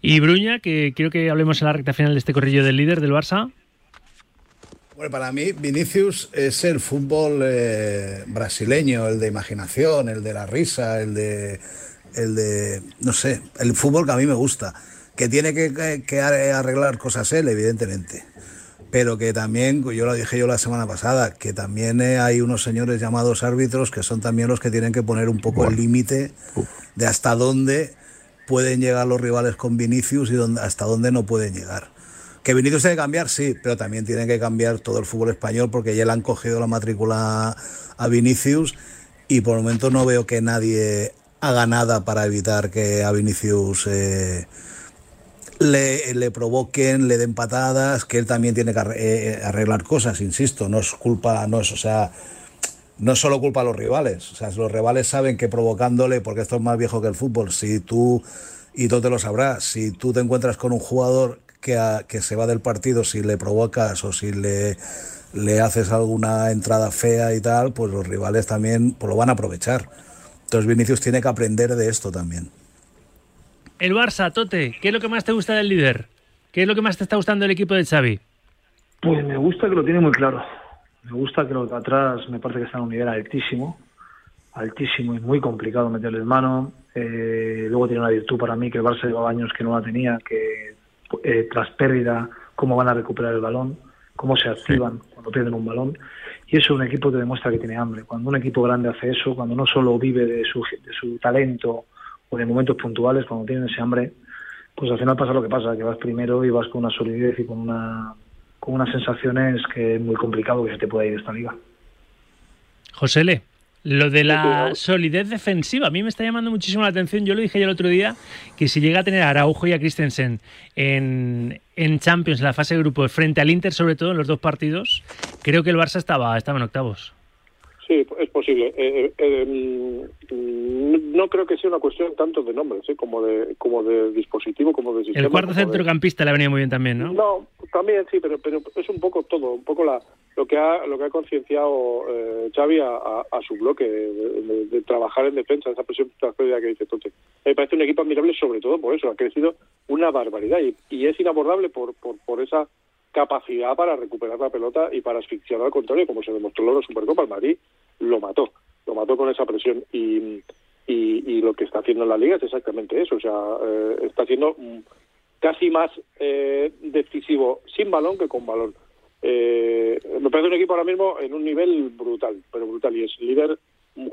Y Bruña, que quiero que hablemos en la recta final de este corrillo del líder del Barça. Bueno, para mí Vinicius es el fútbol eh, brasileño, el de imaginación, el de la risa, el de, el de, no sé, el fútbol que a mí me gusta, que tiene que, que arreglar cosas él, evidentemente, pero que también, yo lo dije yo la semana pasada, que también eh, hay unos señores llamados árbitros que son también los que tienen que poner un poco bueno. el límite de hasta dónde pueden llegar los rivales con Vinicius y dónde, hasta dónde no pueden llegar. Que Vinicius tiene que cambiar, sí, pero también tiene que cambiar todo el fútbol español porque ya le han cogido la matrícula a Vinicius y por el momento no veo que nadie haga nada para evitar que a Vinicius eh, le, le, provoquen, le den patadas, que él también tiene que eh, arreglar cosas, insisto, no es culpa, no es, o sea, no es solo culpa de los rivales, o sea, los rivales saben que provocándole, porque esto es más viejo que el fútbol, si tú, y tú te lo sabrás, si tú te encuentras con un jugador que, a, que se va del partido si le provocas o si le, le haces alguna entrada fea y tal, pues los rivales también pues lo van a aprovechar. Entonces Vinicius tiene que aprender de esto también. El Barça, Tote, ¿qué es lo que más te gusta del líder? ¿Qué es lo que más te está gustando del equipo de Xavi? Pues me gusta que lo tiene muy claro. Me gusta que los de atrás me parece que están a un nivel altísimo, altísimo y muy complicado meterles mano. Eh, luego tiene una virtud para mí que el Barça llevaba años que no la tenía, que eh, tras pérdida, cómo van a recuperar el balón, cómo se activan sí. cuando pierden un balón. Y eso es un equipo que demuestra que tiene hambre. Cuando un equipo grande hace eso, cuando no solo vive de su, de su talento o de momentos puntuales, cuando tienen ese hambre, pues al final pasa lo que pasa, que vas primero y vas con una solidez y con, una, con unas sensaciones que es muy complicado que se te pueda ir esta liga. José Le. Lo de la solidez defensiva, a mí me está llamando muchísimo la atención. Yo lo dije ya el otro día, que si llega a tener a Araujo y a Christensen en, en Champions, en la fase de grupo, frente al Inter, sobre todo en los dos partidos, creo que el Barça estaba, estaba en octavos. Sí, es posible. Eh, eh, no creo que sea una cuestión tanto de nombres, ¿eh? como de como de dispositivo, como de sistema. El cuarto centrocampista de... le ha venido muy bien también, ¿no? No, también sí, pero pero es un poco todo, un poco la lo que ha lo que ha concienciado eh, Xavi a, su bloque de, trabajar en defensa, esa presión que dice Tote. Me parece un equipo admirable sobre todo por eso, ha crecido una barbaridad y, es inabordable por, por, por esa capacidad para recuperar la pelota y para asfixiar al contrario, como se demostró en la Supercopa. El Madrid lo mató, lo mató con esa presión y, y, lo que está haciendo en la liga es exactamente eso, o sea, eh, está siendo casi más eh, decisivo sin balón que con balón. Eh, me parece un equipo ahora mismo en un nivel brutal, pero brutal, y es líder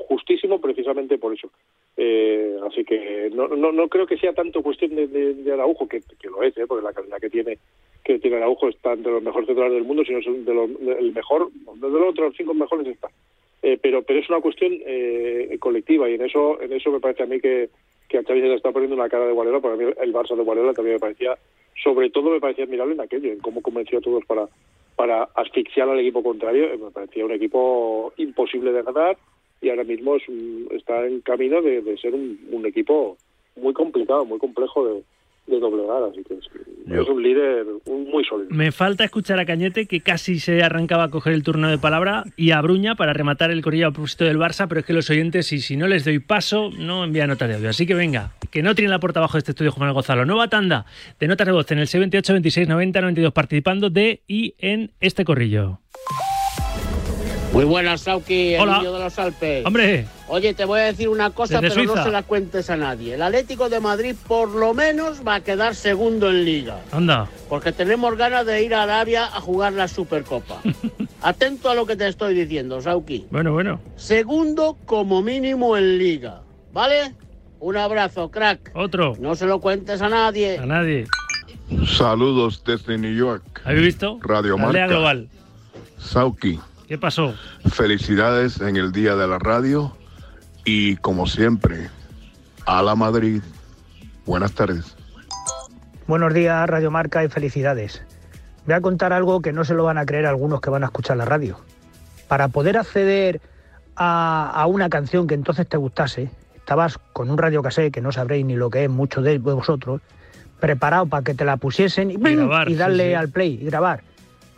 justísimo precisamente por eso. Eh, así que no, no, no creo que sea tanto cuestión de, de, de Araujo, que, lo es, ¿eh? porque la calidad que tiene que tiene Araujo está entre los mejores centrales del mundo, sino es de de, el mejor, entre los cinco mejores está. Eh, pero pero es una cuestión eh, colectiva y en eso en eso me parece a mí que, que a Xavi se le está poniendo una cara de Guardiola, para mí el Barça de Guardiola también me parecía, sobre todo me parecía admirable en aquello, en cómo convenció a todos para para asfixiar al equipo contrario, me parecía un equipo imposible de ganar y ahora mismo es un, está en camino de, de ser un, un, equipo muy complicado, muy complejo de, de doblegar, así que es, Yo. es un líder muy sólido. Me falta escuchar a Cañete, que casi se arrancaba a coger el turno de palabra, y a Bruña para rematar el corrillo a propósito del Barça, pero es que los oyentes, y si no les doy paso, no envían nota de audio. Así que venga, que no tienen la puerta abajo de este estudio Juan Gonzalo. Nueva tanda de notas de voz en el 78 26 90 92 participando de y en este corrillo. Muy buenas, Sauki, el Hola. niño de los Alpes. Hombre. Oye, te voy a decir una cosa, Desde pero no se la cuentes a nadie. El Atlético de Madrid por lo menos va a quedar segundo en Liga. Anda. Porque tenemos ganas de ir a Arabia a jugar la Supercopa. Atento a lo que te estoy diciendo, Sauki. Bueno, bueno. Segundo como mínimo en Liga. ¿Vale? Un abrazo, crack. Otro. No se lo cuentes a nadie. A nadie. Saludos desde New York. ¿Habéis visto? Radio Marca. global. Sauki, ¿Qué pasó? felicidades en el Día de la Radio y como siempre, a la Madrid. Buenas tardes. Buenos días, Radio Marca y felicidades. Voy a contar algo que no se lo van a creer algunos que van a escuchar la radio. Para poder acceder a, a una canción que entonces te gustase, estabas con un radio que no sabréis ni lo que es muchos de vosotros, preparado para que te la pusiesen y, ¡pim! grabar, y darle sí, sí. al play y grabar.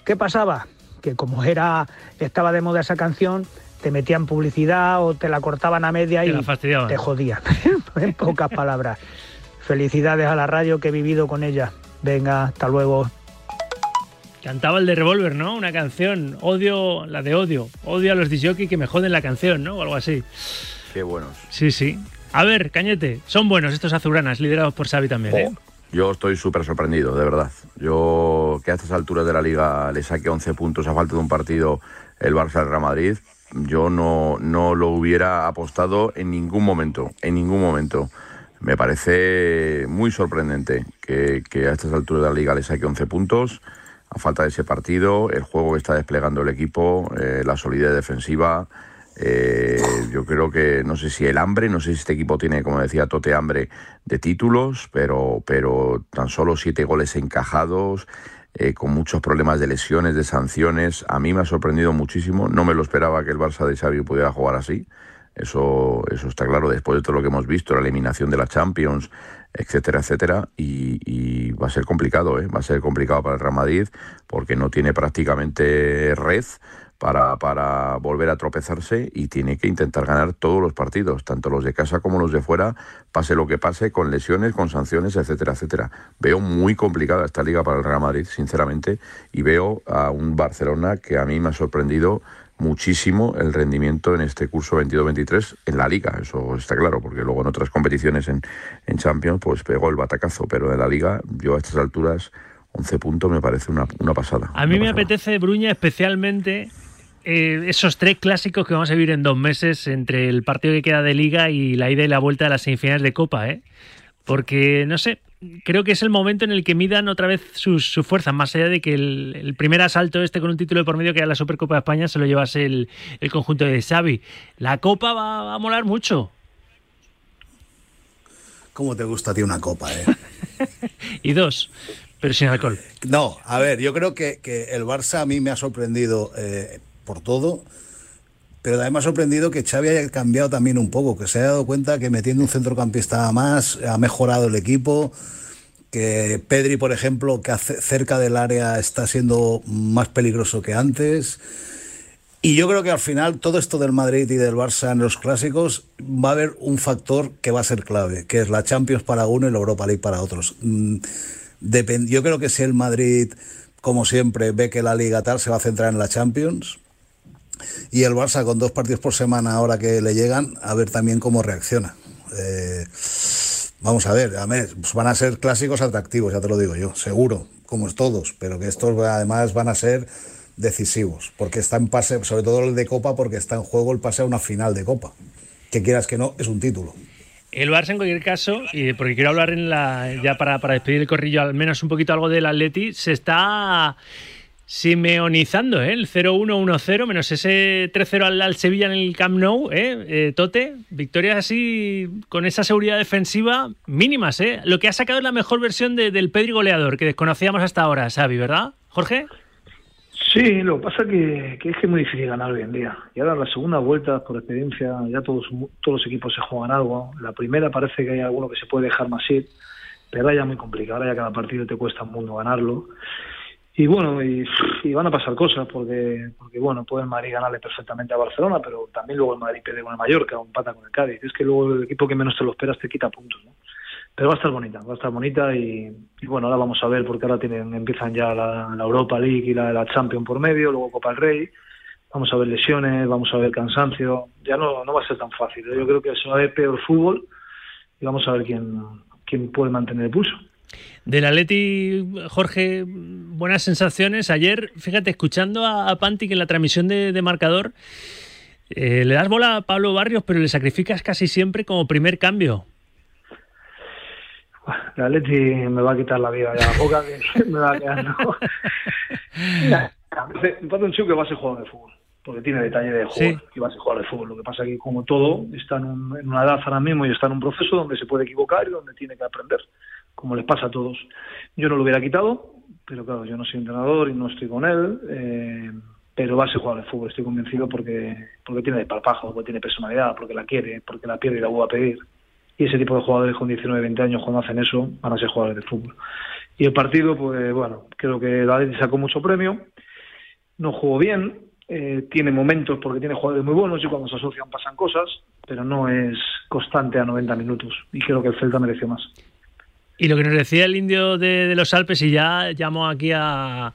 ¿Qué pasaba? Que como era estaba de moda esa canción, te metían publicidad o te la cortaban a media Te y te jodían. en pocas palabras. Felicidades a la radio que he vivido con ella. Venga, hasta luego. Cantaba el de Revolver, ¿no? Una canción. Odio, la de odio. Odio a los disjockey que me joden la canción, ¿no? O algo así. Qué buenos. Sí, sí. A ver, Cañete, son buenos estos azuranas, liderados por Xavi también, ¿eh? Yo estoy súper sorprendido, de verdad. Yo que a estas alturas de la liga le saque 11 puntos a falta de un partido el Barça del Real Madrid, yo no, no lo hubiera apostado en ningún momento, en ningún momento. Me parece muy sorprendente que, que a estas alturas de la liga le saque 11 puntos a falta de ese partido, el juego que está desplegando el equipo, eh, la solidez defensiva. Eh, yo creo que no sé si el hambre, no sé si este equipo tiene, como decía Tote, hambre de títulos, pero, pero tan solo siete goles encajados, eh, con muchos problemas de lesiones, de sanciones. A mí me ha sorprendido muchísimo. No me lo esperaba que el Barça de Xavi pudiera jugar así. Eso, eso está claro después de todo lo que hemos visto, la eliminación de la Champions, etcétera, etcétera. Y, y va a ser complicado, ¿eh? va a ser complicado para el Real Madrid porque no tiene prácticamente red para, para volver a tropezarse y tiene que intentar ganar todos los partidos, tanto los de casa como los de fuera, pase lo que pase, con lesiones, con sanciones, etcétera, etcétera. Veo muy complicada esta liga para el Real Madrid, sinceramente, y veo a un Barcelona que a mí me ha sorprendido muchísimo el rendimiento en este curso 22-23 en la liga, eso está claro, porque luego en otras competiciones en, en Champions pues pegó el batacazo, pero en la liga yo a estas alturas 11 puntos me parece una, una pasada. A mí me apetece, Bruña, especialmente eh, esos tres clásicos que vamos a vivir en dos meses entre el partido que queda de Liga y la ida y la vuelta de las semifinales de Copa, ¿eh? Porque, no sé, creo que es el momento en el que midan otra vez sus, sus fuerzas, más allá de que el, el primer asalto este con un título de por medio que era la Supercopa de España se lo llevase el, el conjunto de Xavi. La Copa va, va a molar mucho. ¿Cómo te gusta a ti una copa, eh? Y dos, pero sin alcohol. No, a ver, yo creo que, que el Barça a mí me ha sorprendido eh, por todo, pero también ha sorprendido que Xavi haya cambiado también un poco, que se haya dado cuenta que metiendo un centrocampista más ha mejorado el equipo, que Pedri, por ejemplo, que hace- cerca del área está siendo más peligroso que antes. Y yo creo que al final todo esto del Madrid y del Barça en los clásicos va a haber un factor que va a ser clave, que es la Champions para uno y la Europa League para otros. Mm, depend- yo creo que si el Madrid, como siempre, ve que la liga tal se va a centrar en la Champions y el Barça con dos partidos por semana ahora que le llegan, a ver también cómo reacciona. Eh, vamos a ver, a ver, pues van a ser clásicos atractivos, ya te lo digo yo, seguro, como todos, pero que estos además van a ser decisivos, porque está en pase, sobre todo el de Copa, porque está en juego el pase a una final de Copa. Que quieras que no, es un título. El Barça, en cualquier caso, y porque quiero hablar en la, ya para, para despedir el corrillo, al menos un poquito algo del Atleti, se está simeonizando, ¿eh? El 0-1-1-0, menos ese 3-0 al, al Sevilla en el Camp Nou, ¿eh? Eh, Tote, victorias así con esa seguridad defensiva mínimas, ¿eh? Lo que ha sacado es la mejor versión de- del Pedri goleador que desconocíamos hasta ahora, Xavi, ¿verdad? Jorge. Sí, lo que pasa que, que es que es muy difícil ganar hoy en día. Y ahora la segunda vuelta, por experiencia, ya todos, todos los equipos se juegan algo. La primera parece que hay alguno que se puede dejar más ir, pero ahora ya muy complicado. Ahora ya cada partido te cuesta un mundo ganarlo. Y bueno, y, van a pasar cosas, porque, porque bueno, puede el Madrid ganarle perfectamente a Barcelona, pero también luego el Madrid pierde con el Mallorca o empata con el Cádiz. Es que luego el equipo que menos te lo esperas te quita puntos, ¿no? Pero va a estar bonita, va a estar bonita y, y bueno, ahora vamos a ver porque ahora tienen, empiezan ya la, la Europa League y la, la Champions por medio, luego Copa del Rey. vamos a ver lesiones, vamos a ver cansancio, ya no, no va a ser tan fácil. Yo creo que se va a ver peor fútbol y vamos a ver quién, quién puede mantener el pulso. Del Atleti, Jorge, buenas sensaciones. Ayer, fíjate, escuchando a, a Pantic en la transmisión de, de marcador, eh, le das bola a Pablo Barrios, pero le sacrificas casi siempre como primer cambio. El Atleti me va a quitar la vida ya, la poca que me va a quedar. parece un chico que va a ser jugador de fútbol, porque tiene detalle de jugador Sí. y va a ser jugador de fútbol. Lo que pasa es que, como todo, está en, un- en una edad ahora mismo y está en un proceso donde se puede equivocar y donde tiene que aprender, como les pasa a todos. Yo no lo hubiera quitado, pero claro, yo no soy entrenador y no estoy con él, eh, pero va a ser jugador de fútbol, estoy convencido porque, porque tiene desparpajo, porque tiene personalidad, porque la quiere, porque la pierde y la vuelve a pedir. Y ese tipo de jugadores con 19, 20 años cuando hacen eso van a ser jugadores de fútbol. Y el partido, pues bueno, creo que Atleti sacó mucho premio, no jugó bien, eh, tiene momentos porque tiene jugadores muy buenos y cuando se asocian pasan cosas, pero no es constante a 90 minutos. Y creo que el Celta mereció más. Y lo que nos decía el indio de, los Alpes, y ya llamo aquí a,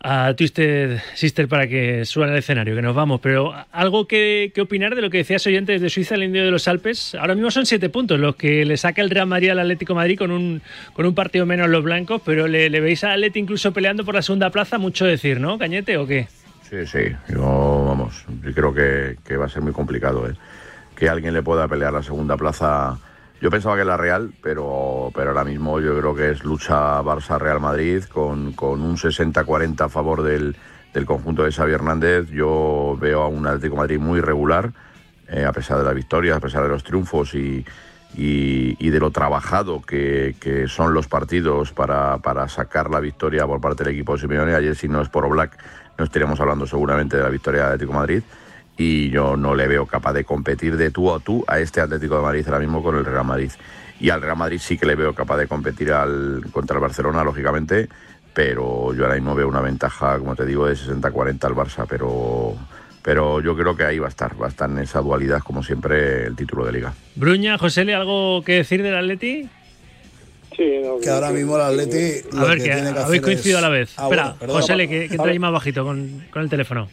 a Twisted Sister para que suban al escenario, que nos vamos. Pero algo que, que opinar de lo que decías oyentes de Suiza, el indio de los Alpes. Ahora mismo son siete puntos los que le saca el Real Madrid al Atlético Madrid con un, con un partido menos los blancos, pero le, le veis al Atleti incluso peleando por la segunda plaza, mucho decir, ¿no, Cañete, o qué? Sí, sí, yo, vamos, yo creo que, que va a ser muy complicado, ¿eh? Que alguien le pueda pelear la segunda plaza. Yo pensaba que era Real, pero, pero ahora mismo yo creo que es lucha Barça-Real Madrid con, con un 60-40 a favor del, del conjunto de Xavi Hernández. Yo veo a un Atlético Madrid muy regular, eh, a pesar de las victorias, a pesar de los triunfos y, y, de lo trabajado que, que son los partidos para, para sacar la victoria por parte del equipo de Simeone. Ayer, si no es por Oblak, no estaríamos hablando seguramente de la victoria del Atlético de Madrid. Y yo no le veo capaz de competir de tú a tú a este Atlético de Madrid ahora mismo con el Real Madrid. Y al Real Madrid sí que le veo capaz de competir al, contra el Barcelona, lógicamente, pero yo ahora mismo veo una ventaja, como te digo, de 60-40 al Barça, pero, pero yo creo que ahí va a estar, va a estar en esa dualidad, como siempre, el título de liga. Bruña, José, ¿le algo que decir del Atleti? Sí, no, Que ahora mismo el Atleti. A lo ver, que que, tiene que habéis hacer coincidido es- a la vez. Ah, Espera, bueno, José, pa- que, que entra ahí más bajito con, con el teléfono.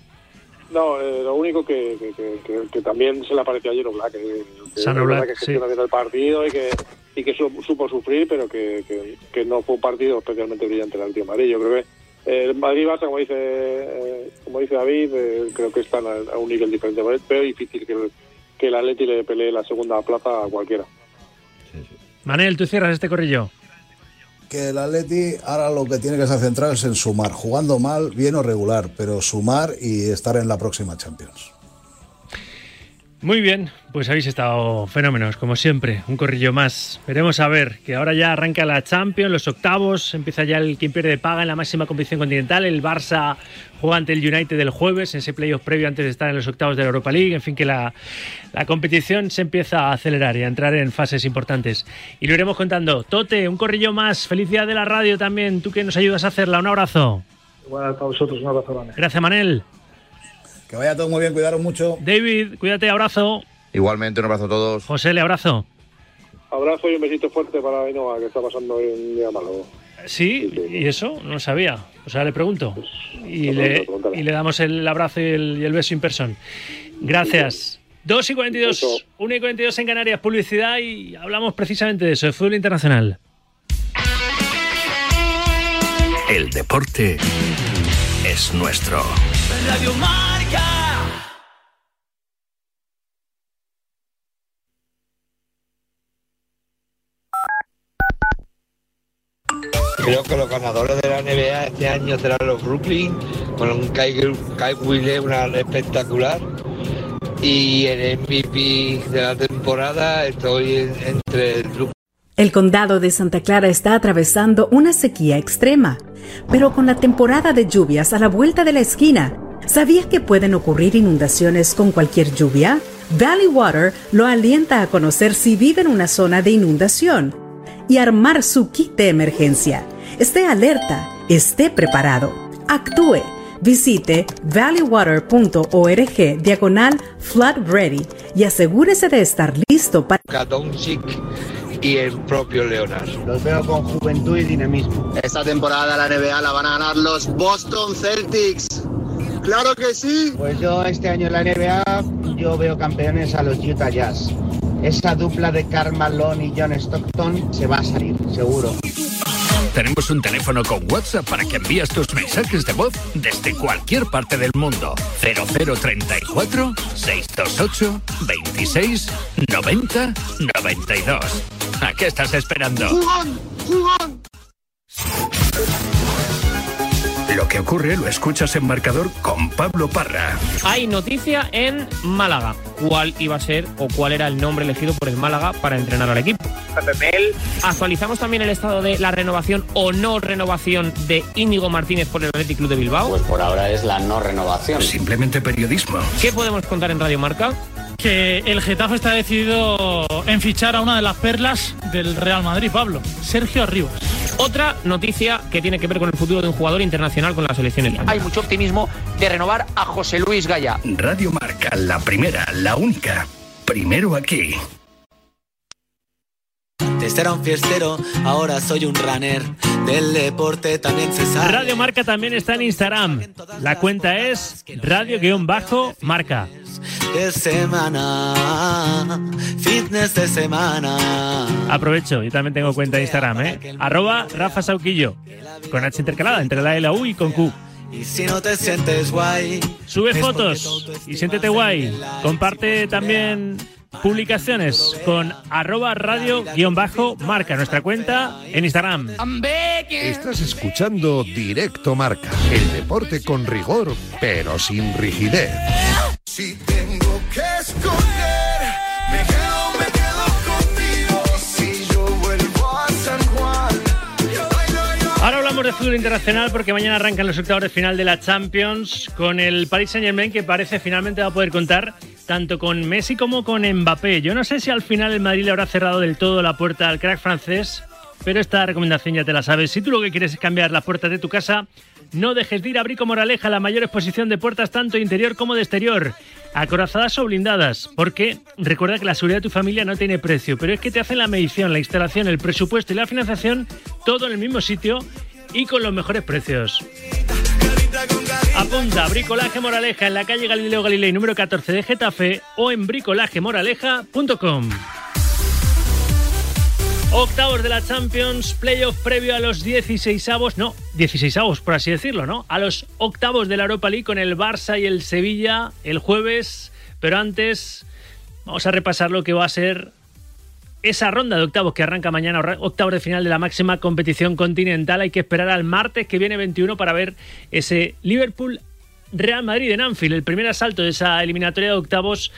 No, eh, lo único que, que, que- que- que también se le apareció ayer Oblak, que, que San verdad que sí. gestiona bien el partido y que, y que su- supo sufrir, pero que, que, que no fue un partido especialmente brillante el Atlético de Madrid. Yo creo que eh, el Madrid Barça, como dice, eh, como dice David, eh, creo que están a, a un nivel diferente. Pero es difícil que el, que el Atleti le pelee la segunda plaza a cualquiera. Manel, tú cierras este corrillo. Que el Atleti ahora lo que tiene que estar centrado es en sumar, jugando mal, bien o regular, pero sumar y estar en la próxima Champions. Muy bien, pues habéis estado fenómenos, como siempre. Un corrillo más. Veremos a ver, que ahora ya arranca la Champions, los octavos, empieza ya el quien pierde paga en la máxima competición continental. El Barça juega ante el United el jueves, en ese playoff previo antes de estar en los octavos de la Europa League. En fin, que la, la competición se empieza a acelerar y a entrar en fases importantes. Y lo iremos contando. Tote, un corrillo más. Feliz día de la radio también. Tú que nos ayudas a hacerla. Un abrazo. Igual para vosotros, un abrazo grande. Gracias, Manel. Que vaya todo muy bien, cuidaros mucho. David, cuídate, abrazo. Igualmente, un abrazo a todos. José, le abrazo. Abrazo y un besito fuerte para Ainhoa, que está pasando hoy un día malo. Sí, y eso no lo sabía. O sea, le pregunto. Y, Pues le, y damos el abrazo y el, y el beso in person. Gracias. 2 y 42, 1 y 42 en Canarias, publicidad y hablamos precisamente de eso, de fútbol internacional. El deporte es nuestro. Radio Marca. Creo que los ganadores de la NBA este año serán los Brooklyn, con un Kyle, Kyle Wheeler, una espectacular. Y el MVP de la temporada estoy en- entre el Brooklyn. El condado de Santa Clara está atravesando una sequía extrema, pero con la temporada de lluvias a la vuelta de la esquina, ¿sabías que pueden ocurrir inundaciones con cualquier lluvia? Valley Water lo alienta a conocer si vive en una zona de inundación y armar su kit de emergencia. Esté alerta, esté preparado, actúe. Visite valleywater.org diagonal flood ready y asegúrese de estar listo para Doncic y el propio Leonardo. Los veo con juventud y dinamismo. Esta temporada la NBA la van a ganar los Boston Celtics. Claro que sí. Pues yo este año en la NBA yo veo campeones a los Utah Jazz. Esa dupla de Karl Malone y John Stockton se va a salir, seguro. Tenemos un teléfono con WhatsApp para que envíes tus mensajes de voz desde cualquier parte del mundo. 0034 628 26 90 92. ¿A qué estás esperando? ¡Jugón! ¡Jugón! Que ocurre lo escuchas en marcador con Pablo Parra. Hay noticia en Málaga. ¿Cuál iba a ser o cuál era el nombre elegido por el Málaga para entrenar al equipo? Actualizamos también el estado de la renovación o no renovación de Íñigo Martínez por el Athletic Club de Bilbao. Pues por ahora es la no renovación. Simplemente periodismo. ¿Qué podemos contar en Radio Marca? Que el Getafe está decidido en fichar a una de las perlas del Real Madrid, Pablo, Sergio Arribas. Otra noticia que tiene que ver con el futuro de un jugador internacional con la selección española. Hay mucho optimismo de renovar a José Luis Gaya. Radio Marca, la primera, la única. Primero aquí. Antes era un fiestero, ahora soy un runner. Del deporte también se sabe. Radio Marca también está en Instagram. La cuenta es radio-marca. De semana, fitness de semana. Aprovecho, yo también tengo cuenta de Instagram, ¿eh? Arroba Rafa Sauquillo. Con H intercalada entre la L, la U y con Q. Y si no te sientes guay, Sube fotos y siéntete guay. Comparte también publicaciones con arroba radio-marca, nuestra cuenta en Instagram. Estás escuchando Directo Marca, el deporte con rigor, pero sin rigidez. Si tengo que escoger, me Ahora hablamos de fútbol internacional porque mañana arrancan los octavos de final de la Champions con el Paris Saint Germain que parece finalmente va a poder contar tanto con Messi como con Mbappé. Yo no sé si al final el Madrid le habrá cerrado del todo la puerta al crack francés, pero esta recomendación ya te la sabes. Si tú lo que quieres es cambiar las puertas de tu casa, no dejes de ir a Brico Moraleja, la mayor exposición de puertas tanto interior como de exterior, acorazadas o blindadas, porque recuerda que la seguridad de tu familia no tiene precio, pero es que te hacen la medición, la instalación, el presupuesto y la financiación todo en el mismo sitio y con los mejores precios. Apunta Bricolaje Moraleja en la calle Galileo Galilei número 14 de Getafe o en bricolajemoraleja.com. Octavos de la Champions, playoff previo a los 16avos, no, 16avos por así decirlo, ¿no? A los octavos de la Europa League con el Barça y el Sevilla el jueves, pero antes vamos a repasar lo que va a ser esa ronda de octavos que arranca mañana, octavos de final de la máxima competición continental. Hay que esperar al martes que viene 21 para ver ese Liverpool Real Madrid en Anfield, el primer asalto de esa eliminatoria de octavos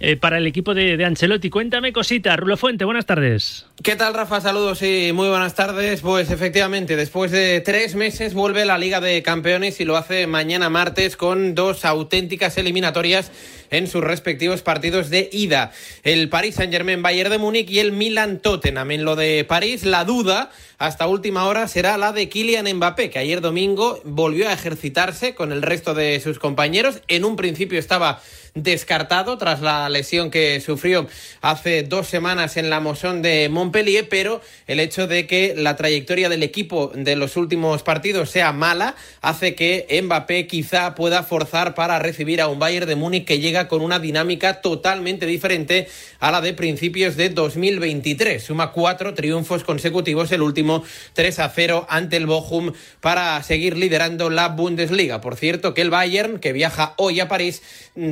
eh, para el equipo de, de Ancelotti. Cuéntame cositas, Rulo Fuente, buenas tardes. ¿Qué tal, Rafa? Saludos y muy buenas tardes. Pues efectivamente, después de tres meses vuelve la Liga de Campeones y lo hace mañana martes con dos auténticas eliminatorias en sus respectivos partidos de ida. El Paris Saint-Germain Bayern de Múnich y el Milan Tottenham. En lo de París, la duda hasta última hora será la de Kylian Mbappé, que ayer domingo volvió a ejercitarse con el resto de sus compañeros. En un principio estaba descartado tras la lesión que sufrió hace dos semanas en la Mosón de Montpellier, pero el hecho de que la trayectoria del equipo de los últimos partidos sea mala hace que Mbappé quizá pueda forzar para recibir a un Bayern de Múnich que llega con una dinámica totalmente diferente a la de principios de 2023. Suma cuatro triunfos consecutivos, el último 3 a 0 ante el Bochum para seguir liderando la Bundesliga. Por cierto, que el Bayern, que viaja hoy a París,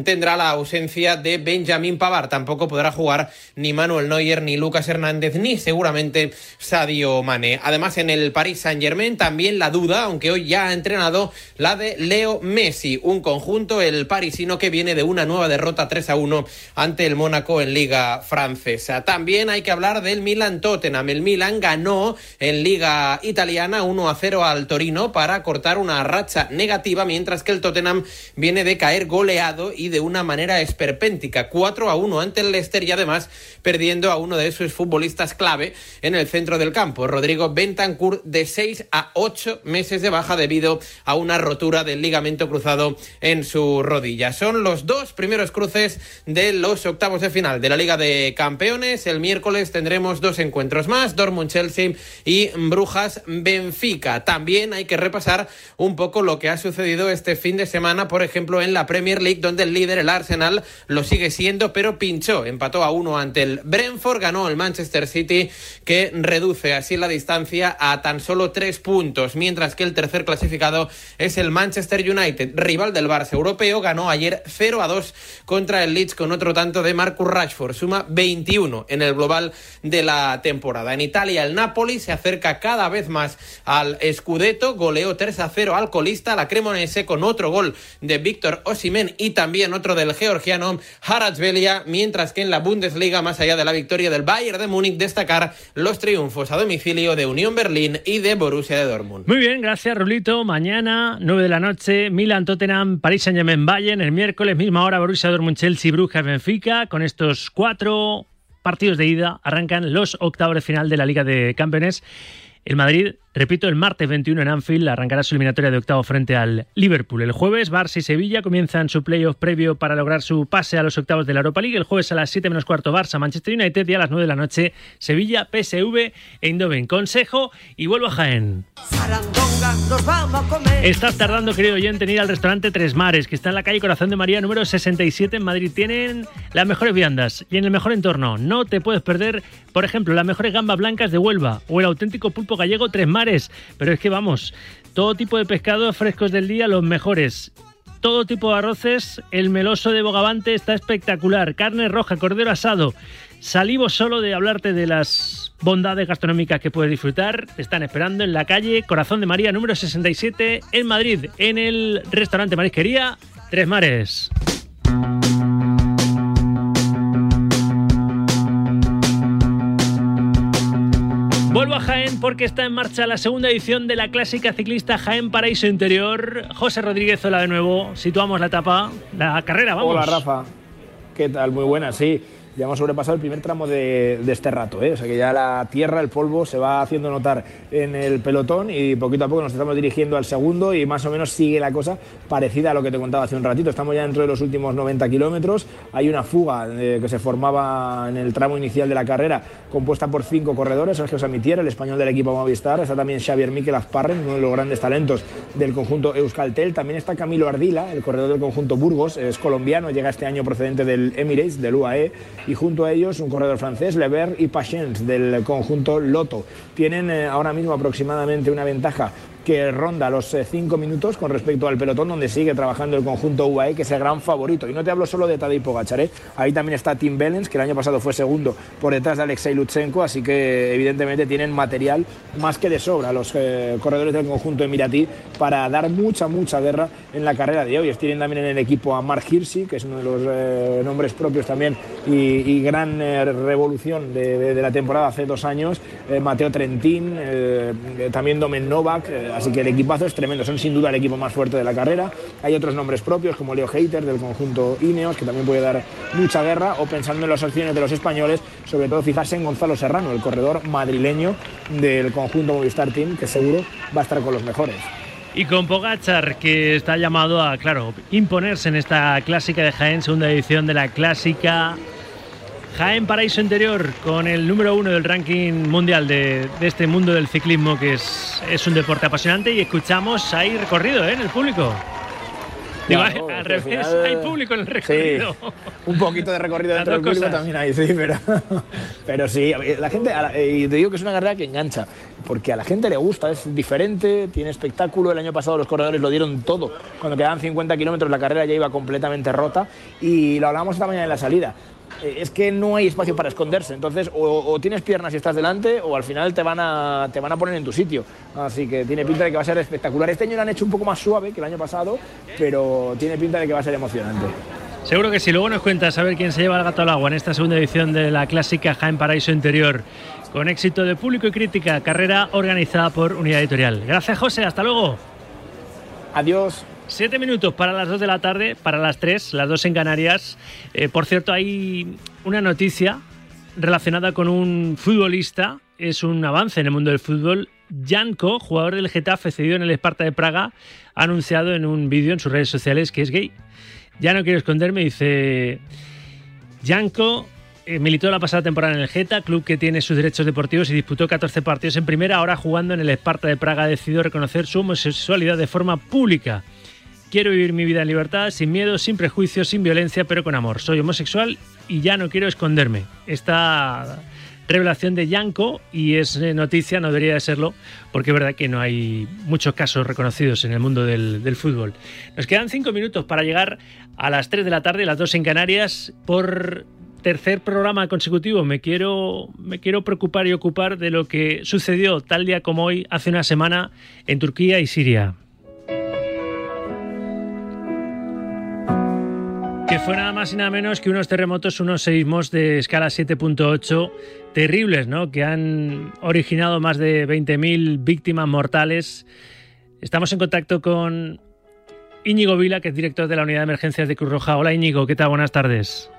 tendrá la ausencia de Benjamin Pavard. Tampoco podrá jugar ni Manuel Neuer, ni Lucas Hernández, ni seguramente Sadio Mane. Además, en el Paris Saint-Germain también la duda, aunque hoy ya ha entrenado, la de Leo Messi. Un conjunto, el parisino, que viene de una nueva derrota 3 a 1 ante el Mónaco en Liga Francesa. También hay que hablar del Milan Tottenham. El Milan ganó en Liga Italiana 1 a 0 al Torino para cortar una racha negativa, mientras que el Tottenham viene de caer goleado y de una manera esperpéntica, 4 a 1 ante el Leicester y además perdiendo a uno de sus futbolistas clave en el centro del campo, Rodrigo Bentancur, de 6 a 8 meses de baja debido a una rotura del ligamento cruzado en su rodilla. Son los dos primeros cruces de los octavos de final de la Liga de Campeones. El miércoles tendremos dos encuentros más, Dortmund-Chelsea y Brujas-Benfica. También hay que repasar un poco lo que ha sucedido este fin de semana, por ejemplo, en la Premier League, donde el líder, el Arsenal, lo sigue siendo, pero pinchó, empató a uno ante el Brentford, ganó el Manchester City, que reduce así la distancia a tan solo tres puntos, mientras que el tercer clasificado es el Manchester United, rival del Barça europeo, ganó ayer 0 a 2 contra el Leeds con otro tanto de Marcus Rashford, suma 21 en el global de la temporada. En Italia, el Napoli se acerca cada vez más al Scudetto, goleó 3 a 0 al colista, la Cremonese, con otro gol de Víctor Osimen y también otro del georgiano Haratsvelia, mientras que en la Bundesliga, más allá de la victoria del Bayern de Múnich, destacar los triunfos a domicilio de Unión Berlín y de Borussia de Dortmund. Muy bien, gracias Rulito. Mañana, 9 de la noche, Milan, Tottenham, París Saint-Germain, Bayern. El miércoles, misma hora, Borussia Dortmund, Chelsea, Brujas, Benfica. Con estos cuatro partidos de ida arrancan los octavos de final de la Liga de Campeones. El Madrid, repito, el martes 21 en Anfield arrancará su eliminatoria de octavo frente al Liverpool. El jueves, Barça y Sevilla comienzan su playoff previo para lograr su pase a los octavos de la Europa League. El jueves a las 7 menos cuarto, Barça, Manchester United y a las 9 de la noche, Sevilla, PSV e Eindhoven. Consejo y vuelvo a Jaén. Estás tardando, querido oyente, en ir al restaurante Tres Mares, que está en la calle Corazón de María número 67 en Madrid. Tienen las mejores viandas y en el mejor entorno. No te puedes perder, por ejemplo, las mejores gambas blancas de Huelva o el auténtico pulpo gallego Tres Mares. Pero es que vamos, todo tipo de pescados frescos del día, los mejores. Todo tipo de arroces, el meloso de Bogavante está espectacular. Carne roja, cordero asado. Salivo solo de hablarte de las bondades gastronómicas que puedes disfrutar. Te están esperando en la calle Corazón de María número 67 en Madrid, en el restaurante Marisquería Tres Mares. Vuelvo a Jaén porque está en marcha la segunda edición de la clásica ciclista Jaén Paraíso Interior. José Rodríguez, hola de nuevo. Situamos la etapa, la carrera, vamos. Hola Rafa, ¿qué tal? Muy buena, sí. Ya hemos sobrepasado el primer tramo de, este rato, ¿eh? o sea que ya la tierra, el polvo se va haciendo notar en el pelotón y poquito a poco nos estamos dirigiendo al segundo y más o menos sigue la cosa parecida a lo que te contaba hace un ratito. Estamos ya dentro de los últimos 90 kilómetros, hay una fuga eh, que se formaba en el tramo inicial de la carrera compuesta por cinco corredores, Sergio Samitier, el español del equipo Movistar, está también Xavier Miquel Azparren, uno de los grandes talentos del conjunto Euskaltel, también está Camilo Ardila, el corredor del conjunto Burgos, es colombiano, llega este año procedente del Emirates, del UAE, y junto a ellos un corredor francés, Lever y Pachens del conjunto Loto. Tienen eh, ahora mismo aproximadamente una ventaja que ronda los 5 minutos con respecto al pelotón donde sigue trabajando el conjunto UAE, que es el gran favorito. Y no te hablo solo de Tadej Pogacar, ¿eh? ahí también está Tim Bellens, que el año pasado fue segundo por detrás de Alexei Lutsenko, así que evidentemente tienen material más que de sobra los eh, corredores del conjunto emiratí para dar mucha, mucha guerra en la carrera de hoy. Tienen también en el equipo a Mark Hirschi, que es uno de los eh, nombres propios también y, gran eh, revolución de, de- la temporada hace dos años. Eh, Mateo Trentín, eh, eh, también Domen Novak, eh, así que el equipazo es tremendo. Son sin duda el equipo más fuerte de la carrera. Hay otros nombres propios como Leo Heiter del conjunto Ineos, que también puede dar mucha guerra, o pensando en las opciones de los españoles, sobre todo fijarse en Gonzalo Serrano, el corredor madrileño del conjunto Movistar Team, que seguro va a estar con los mejores. Y con Pogachar, que está llamado a, claro, imponerse en esta clásica de Jaén, segunda edición de la clásica Jaén Paraíso Interior, con el número uno del ranking mundial de, de este mundo del ciclismo, que es, es un deporte apasionante. Y escuchamos, hay recorrido ¿eh? en el público. Digo, Claro, al revés, final- hay público en el recorrido. Sí, un poquito de recorrido dentro del público también hay, sí, pero, pero sí, la gente, a la- y te digo que es una carrera que engancha, porque a la gente le gusta, es diferente, tiene espectáculo, el año pasado los corredores lo dieron todo, cuando quedaban 50 kilómetros la carrera ya iba completamente rota, y lo hablábamos esta mañana en la salida, eh, es que no hay espacio para esconderse. Entonces, o, o tienes piernas y estás delante, o al final te van, a, te van a poner en tu sitio. Así que tiene pinta de que va a ser espectacular. Este año lo han hecho un poco más suave que el año pasado, pero tiene pinta de que va a ser emocionante. Seguro que sí. Luego nos cuentas a ver quién se lleva el gato al agua en esta segunda edición de la clásica Jaén Paraíso Interior. Con éxito de público y crítica, carrera organizada por Unidad Editorial. Gracias, José. Hasta luego. Adiós. Siete minutos para las dos de la tarde, para las tres, las dos en Canarias. Eh, por cierto, hay una noticia relacionada con un futbolista. Es un avance en el mundo del fútbol. Janko, jugador del Getafe cedido en el Esparta de Praga, ha anunciado en un vídeo en sus redes sociales que es gay. Ya no quiero esconderme, dice Janko. eh, militó la pasada temporada en el Geta, club que tiene sus derechos deportivos y disputó 14 partidos en primera. Ahora jugando en el Esparta de Praga ha decidido reconocer su homosexualidad de forma pública. Quiero vivir mi vida en libertad, sin miedo, sin prejuicios, sin violencia, pero con amor. Soy homosexual y ya no quiero esconderme. Esta revelación de Yanko y es eh, noticia, no debería de serlo, porque es verdad que no hay muchos casos reconocidos en el mundo del, fútbol. Nos quedan cinco minutos para llegar a las 3 de la tarde, las 2 en Canarias, por tercer programa consecutivo. Me quiero, me quiero preocupar y ocupar de lo que sucedió tal día como hoy, hace una semana, en Turquía y Siria. Fue nada más y nada menos que unos terremotos, unos seísmos de escala 7.8 terribles, ¿no? Que han originado más de 20.000 víctimas mortales. Estamos en contacto con Íñigo Vila, que es director de la Unidad de Emergencias de Cruz Roja. Hola Íñigo, ¿qué tal? Buenas tardes.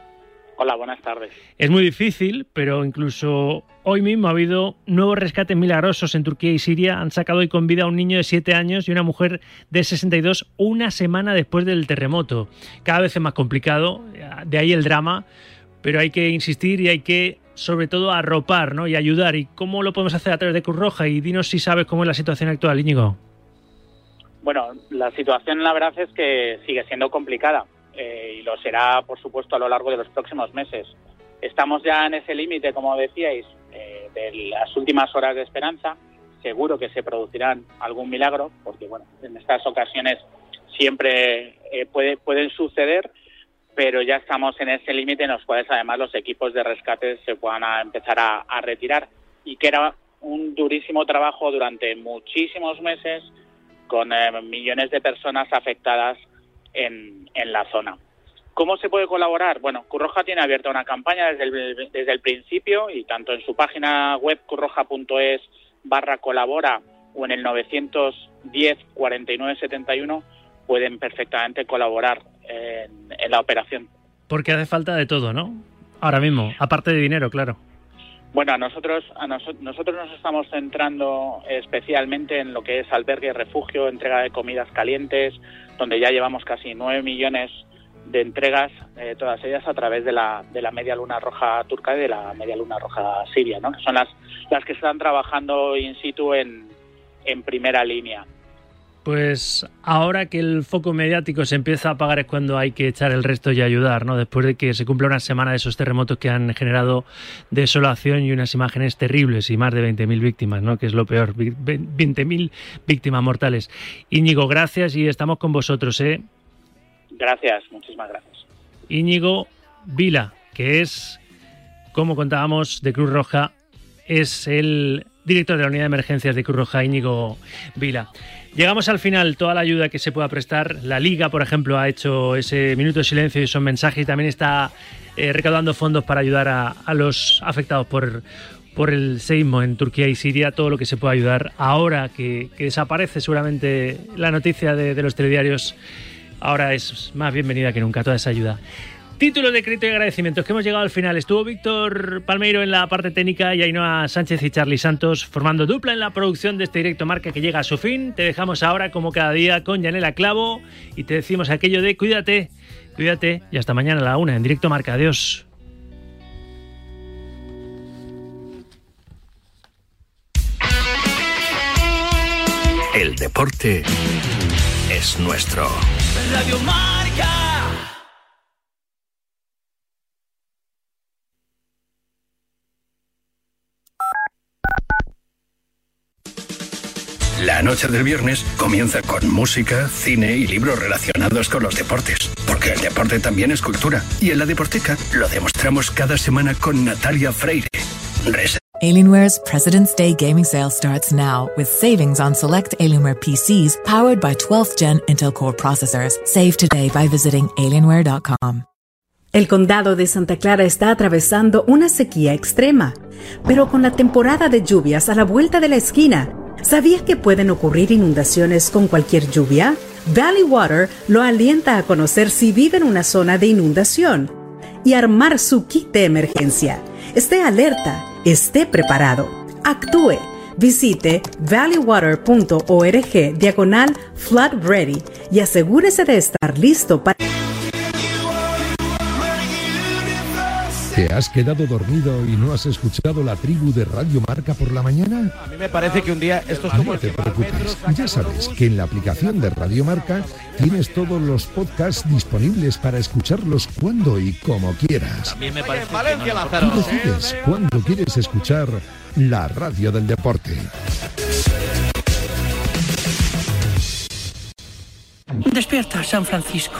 Hola, buenas tardes. Es muy difícil, pero incluso hoy mismo ha habido nuevos rescates milagrosos en Turquía y Siria. Han sacado hoy con vida a un niño de 7 años y una mujer de 62 una semana después del terremoto. Cada vez es más complicado, de ahí el drama, pero hay que insistir y hay que sobre todo arropar ¿no? y ayudar. ¿Y cómo lo podemos hacer a través de Cruz Roja? Y dinos si sabes cómo es la situación actual, Íñigo. Bueno, la situación la verdad es que sigue siendo complicada eh, y lo será, por supuesto, a lo largo de los próximos meses. Estamos ya en ese límite, como decíais, eh, de las últimas horas de esperanza. Seguro que se producirán algún milagro, porque bueno, en estas ocasiones siempre eh, puede, pueden suceder, pero ya estamos en ese límite en los cuales además los equipos de rescate se puedan a empezar a, retirar y que era un durísimo trabajo durante muchísimos meses con eh, millones de personas afectadas en, en, la zona. ¿Cómo se puede colaborar? Bueno, Curroja tiene abierta una campaña desde el, principio y tanto en su página web curroja.es barra colabora o en el 910 49 71 pueden perfectamente colaborar en la operación. Porque hace falta de todo, ¿no? Ahora mismo, aparte de dinero, claro. Bueno, a nosotros, a nos, nosotros nos estamos centrando especialmente en lo que es albergue, refugio, entrega de comidas calientes, donde ya llevamos casi 9 millones de entregas, eh, todas ellas a través de la, de la Media Luna Roja turca y de la Media Luna Roja siria, ¿no? que son las, las que están trabajando in situ en, en primera línea. Pues ahora que el foco mediático se empieza a apagar es cuando hay que echar el resto y ayudar, ¿no? Después de que se cumpla una semana de esos terremotos que han generado desolación y unas imágenes terribles y más de 20.000 víctimas, ¿no? Que es lo peor, 20.000 víctimas mortales. Íñigo, gracias y estamos con vosotros, ¿eh? Gracias, muchísimas gracias. Íñigo Vila, que es, como contábamos, de Cruz Roja, es el director de la Unidad de Emergencias de Cruz Roja, Íñigo Vila. Llegamos al final, toda la ayuda que se pueda prestar. La Liga, por ejemplo, ha hecho ese minuto de silencio y esos mensajes y también está eh, recaudando fondos para ayudar a, los afectados por, el seísmo en Turquía y Siria, todo lo que se pueda ayudar. Ahora que, desaparece seguramente la noticia de los telediarios, ahora es más bienvenida que nunca toda esa ayuda. Título de crédito y agradecimientos que hemos llegado al final. Estuvo Víctor Palmeiro en la parte técnica y Ainhoa Sánchez y Charlie Santos formando dupla en la producción de este directo marca que llega a su fin. Te dejamos ahora como cada día con Yanela Clavo y te decimos aquello de cuídate, cuídate y hasta mañana a la una en directo marca. Adiós. El deporte es nuestro. Radio Marca. La noche del viernes comienza con música, cine y libros relacionados con los deportes. Porque el deporte también es cultura. Y en la Deporteca lo demostramos cada semana con Natalia Freire. Res Alienware's President's Day gaming sale starts now with savings on select Alienware PCs powered by 12th gen Intel Core processors. Save today by visiting alienware.com. El condado de Santa Clara está atravesando una sequía extrema, pero con la temporada de lluvias a la vuelta de la esquina, ¿sabías que pueden ocurrir inundaciones con cualquier lluvia? Valley Water lo alienta a conocer si vive en una zona de inundación y armar su kit de emergencia. Esté alerta, esté preparado, actúe. Visite valleywater.org diagonal flood ready y asegúrese de estar listo para... ¿Te has quedado dormido y no has escuchado la tribu de Radio Marca por la mañana? A mí me parece que un día esto es como No te preocupes, ya sabes que en la aplicación de Radio Marca tienes todos los podcasts disponibles para escucharlos cuando y como quieras. También me parece que no. Tú decides cuándo quieres escuchar la radio del deporte. Despierta, San Francisco.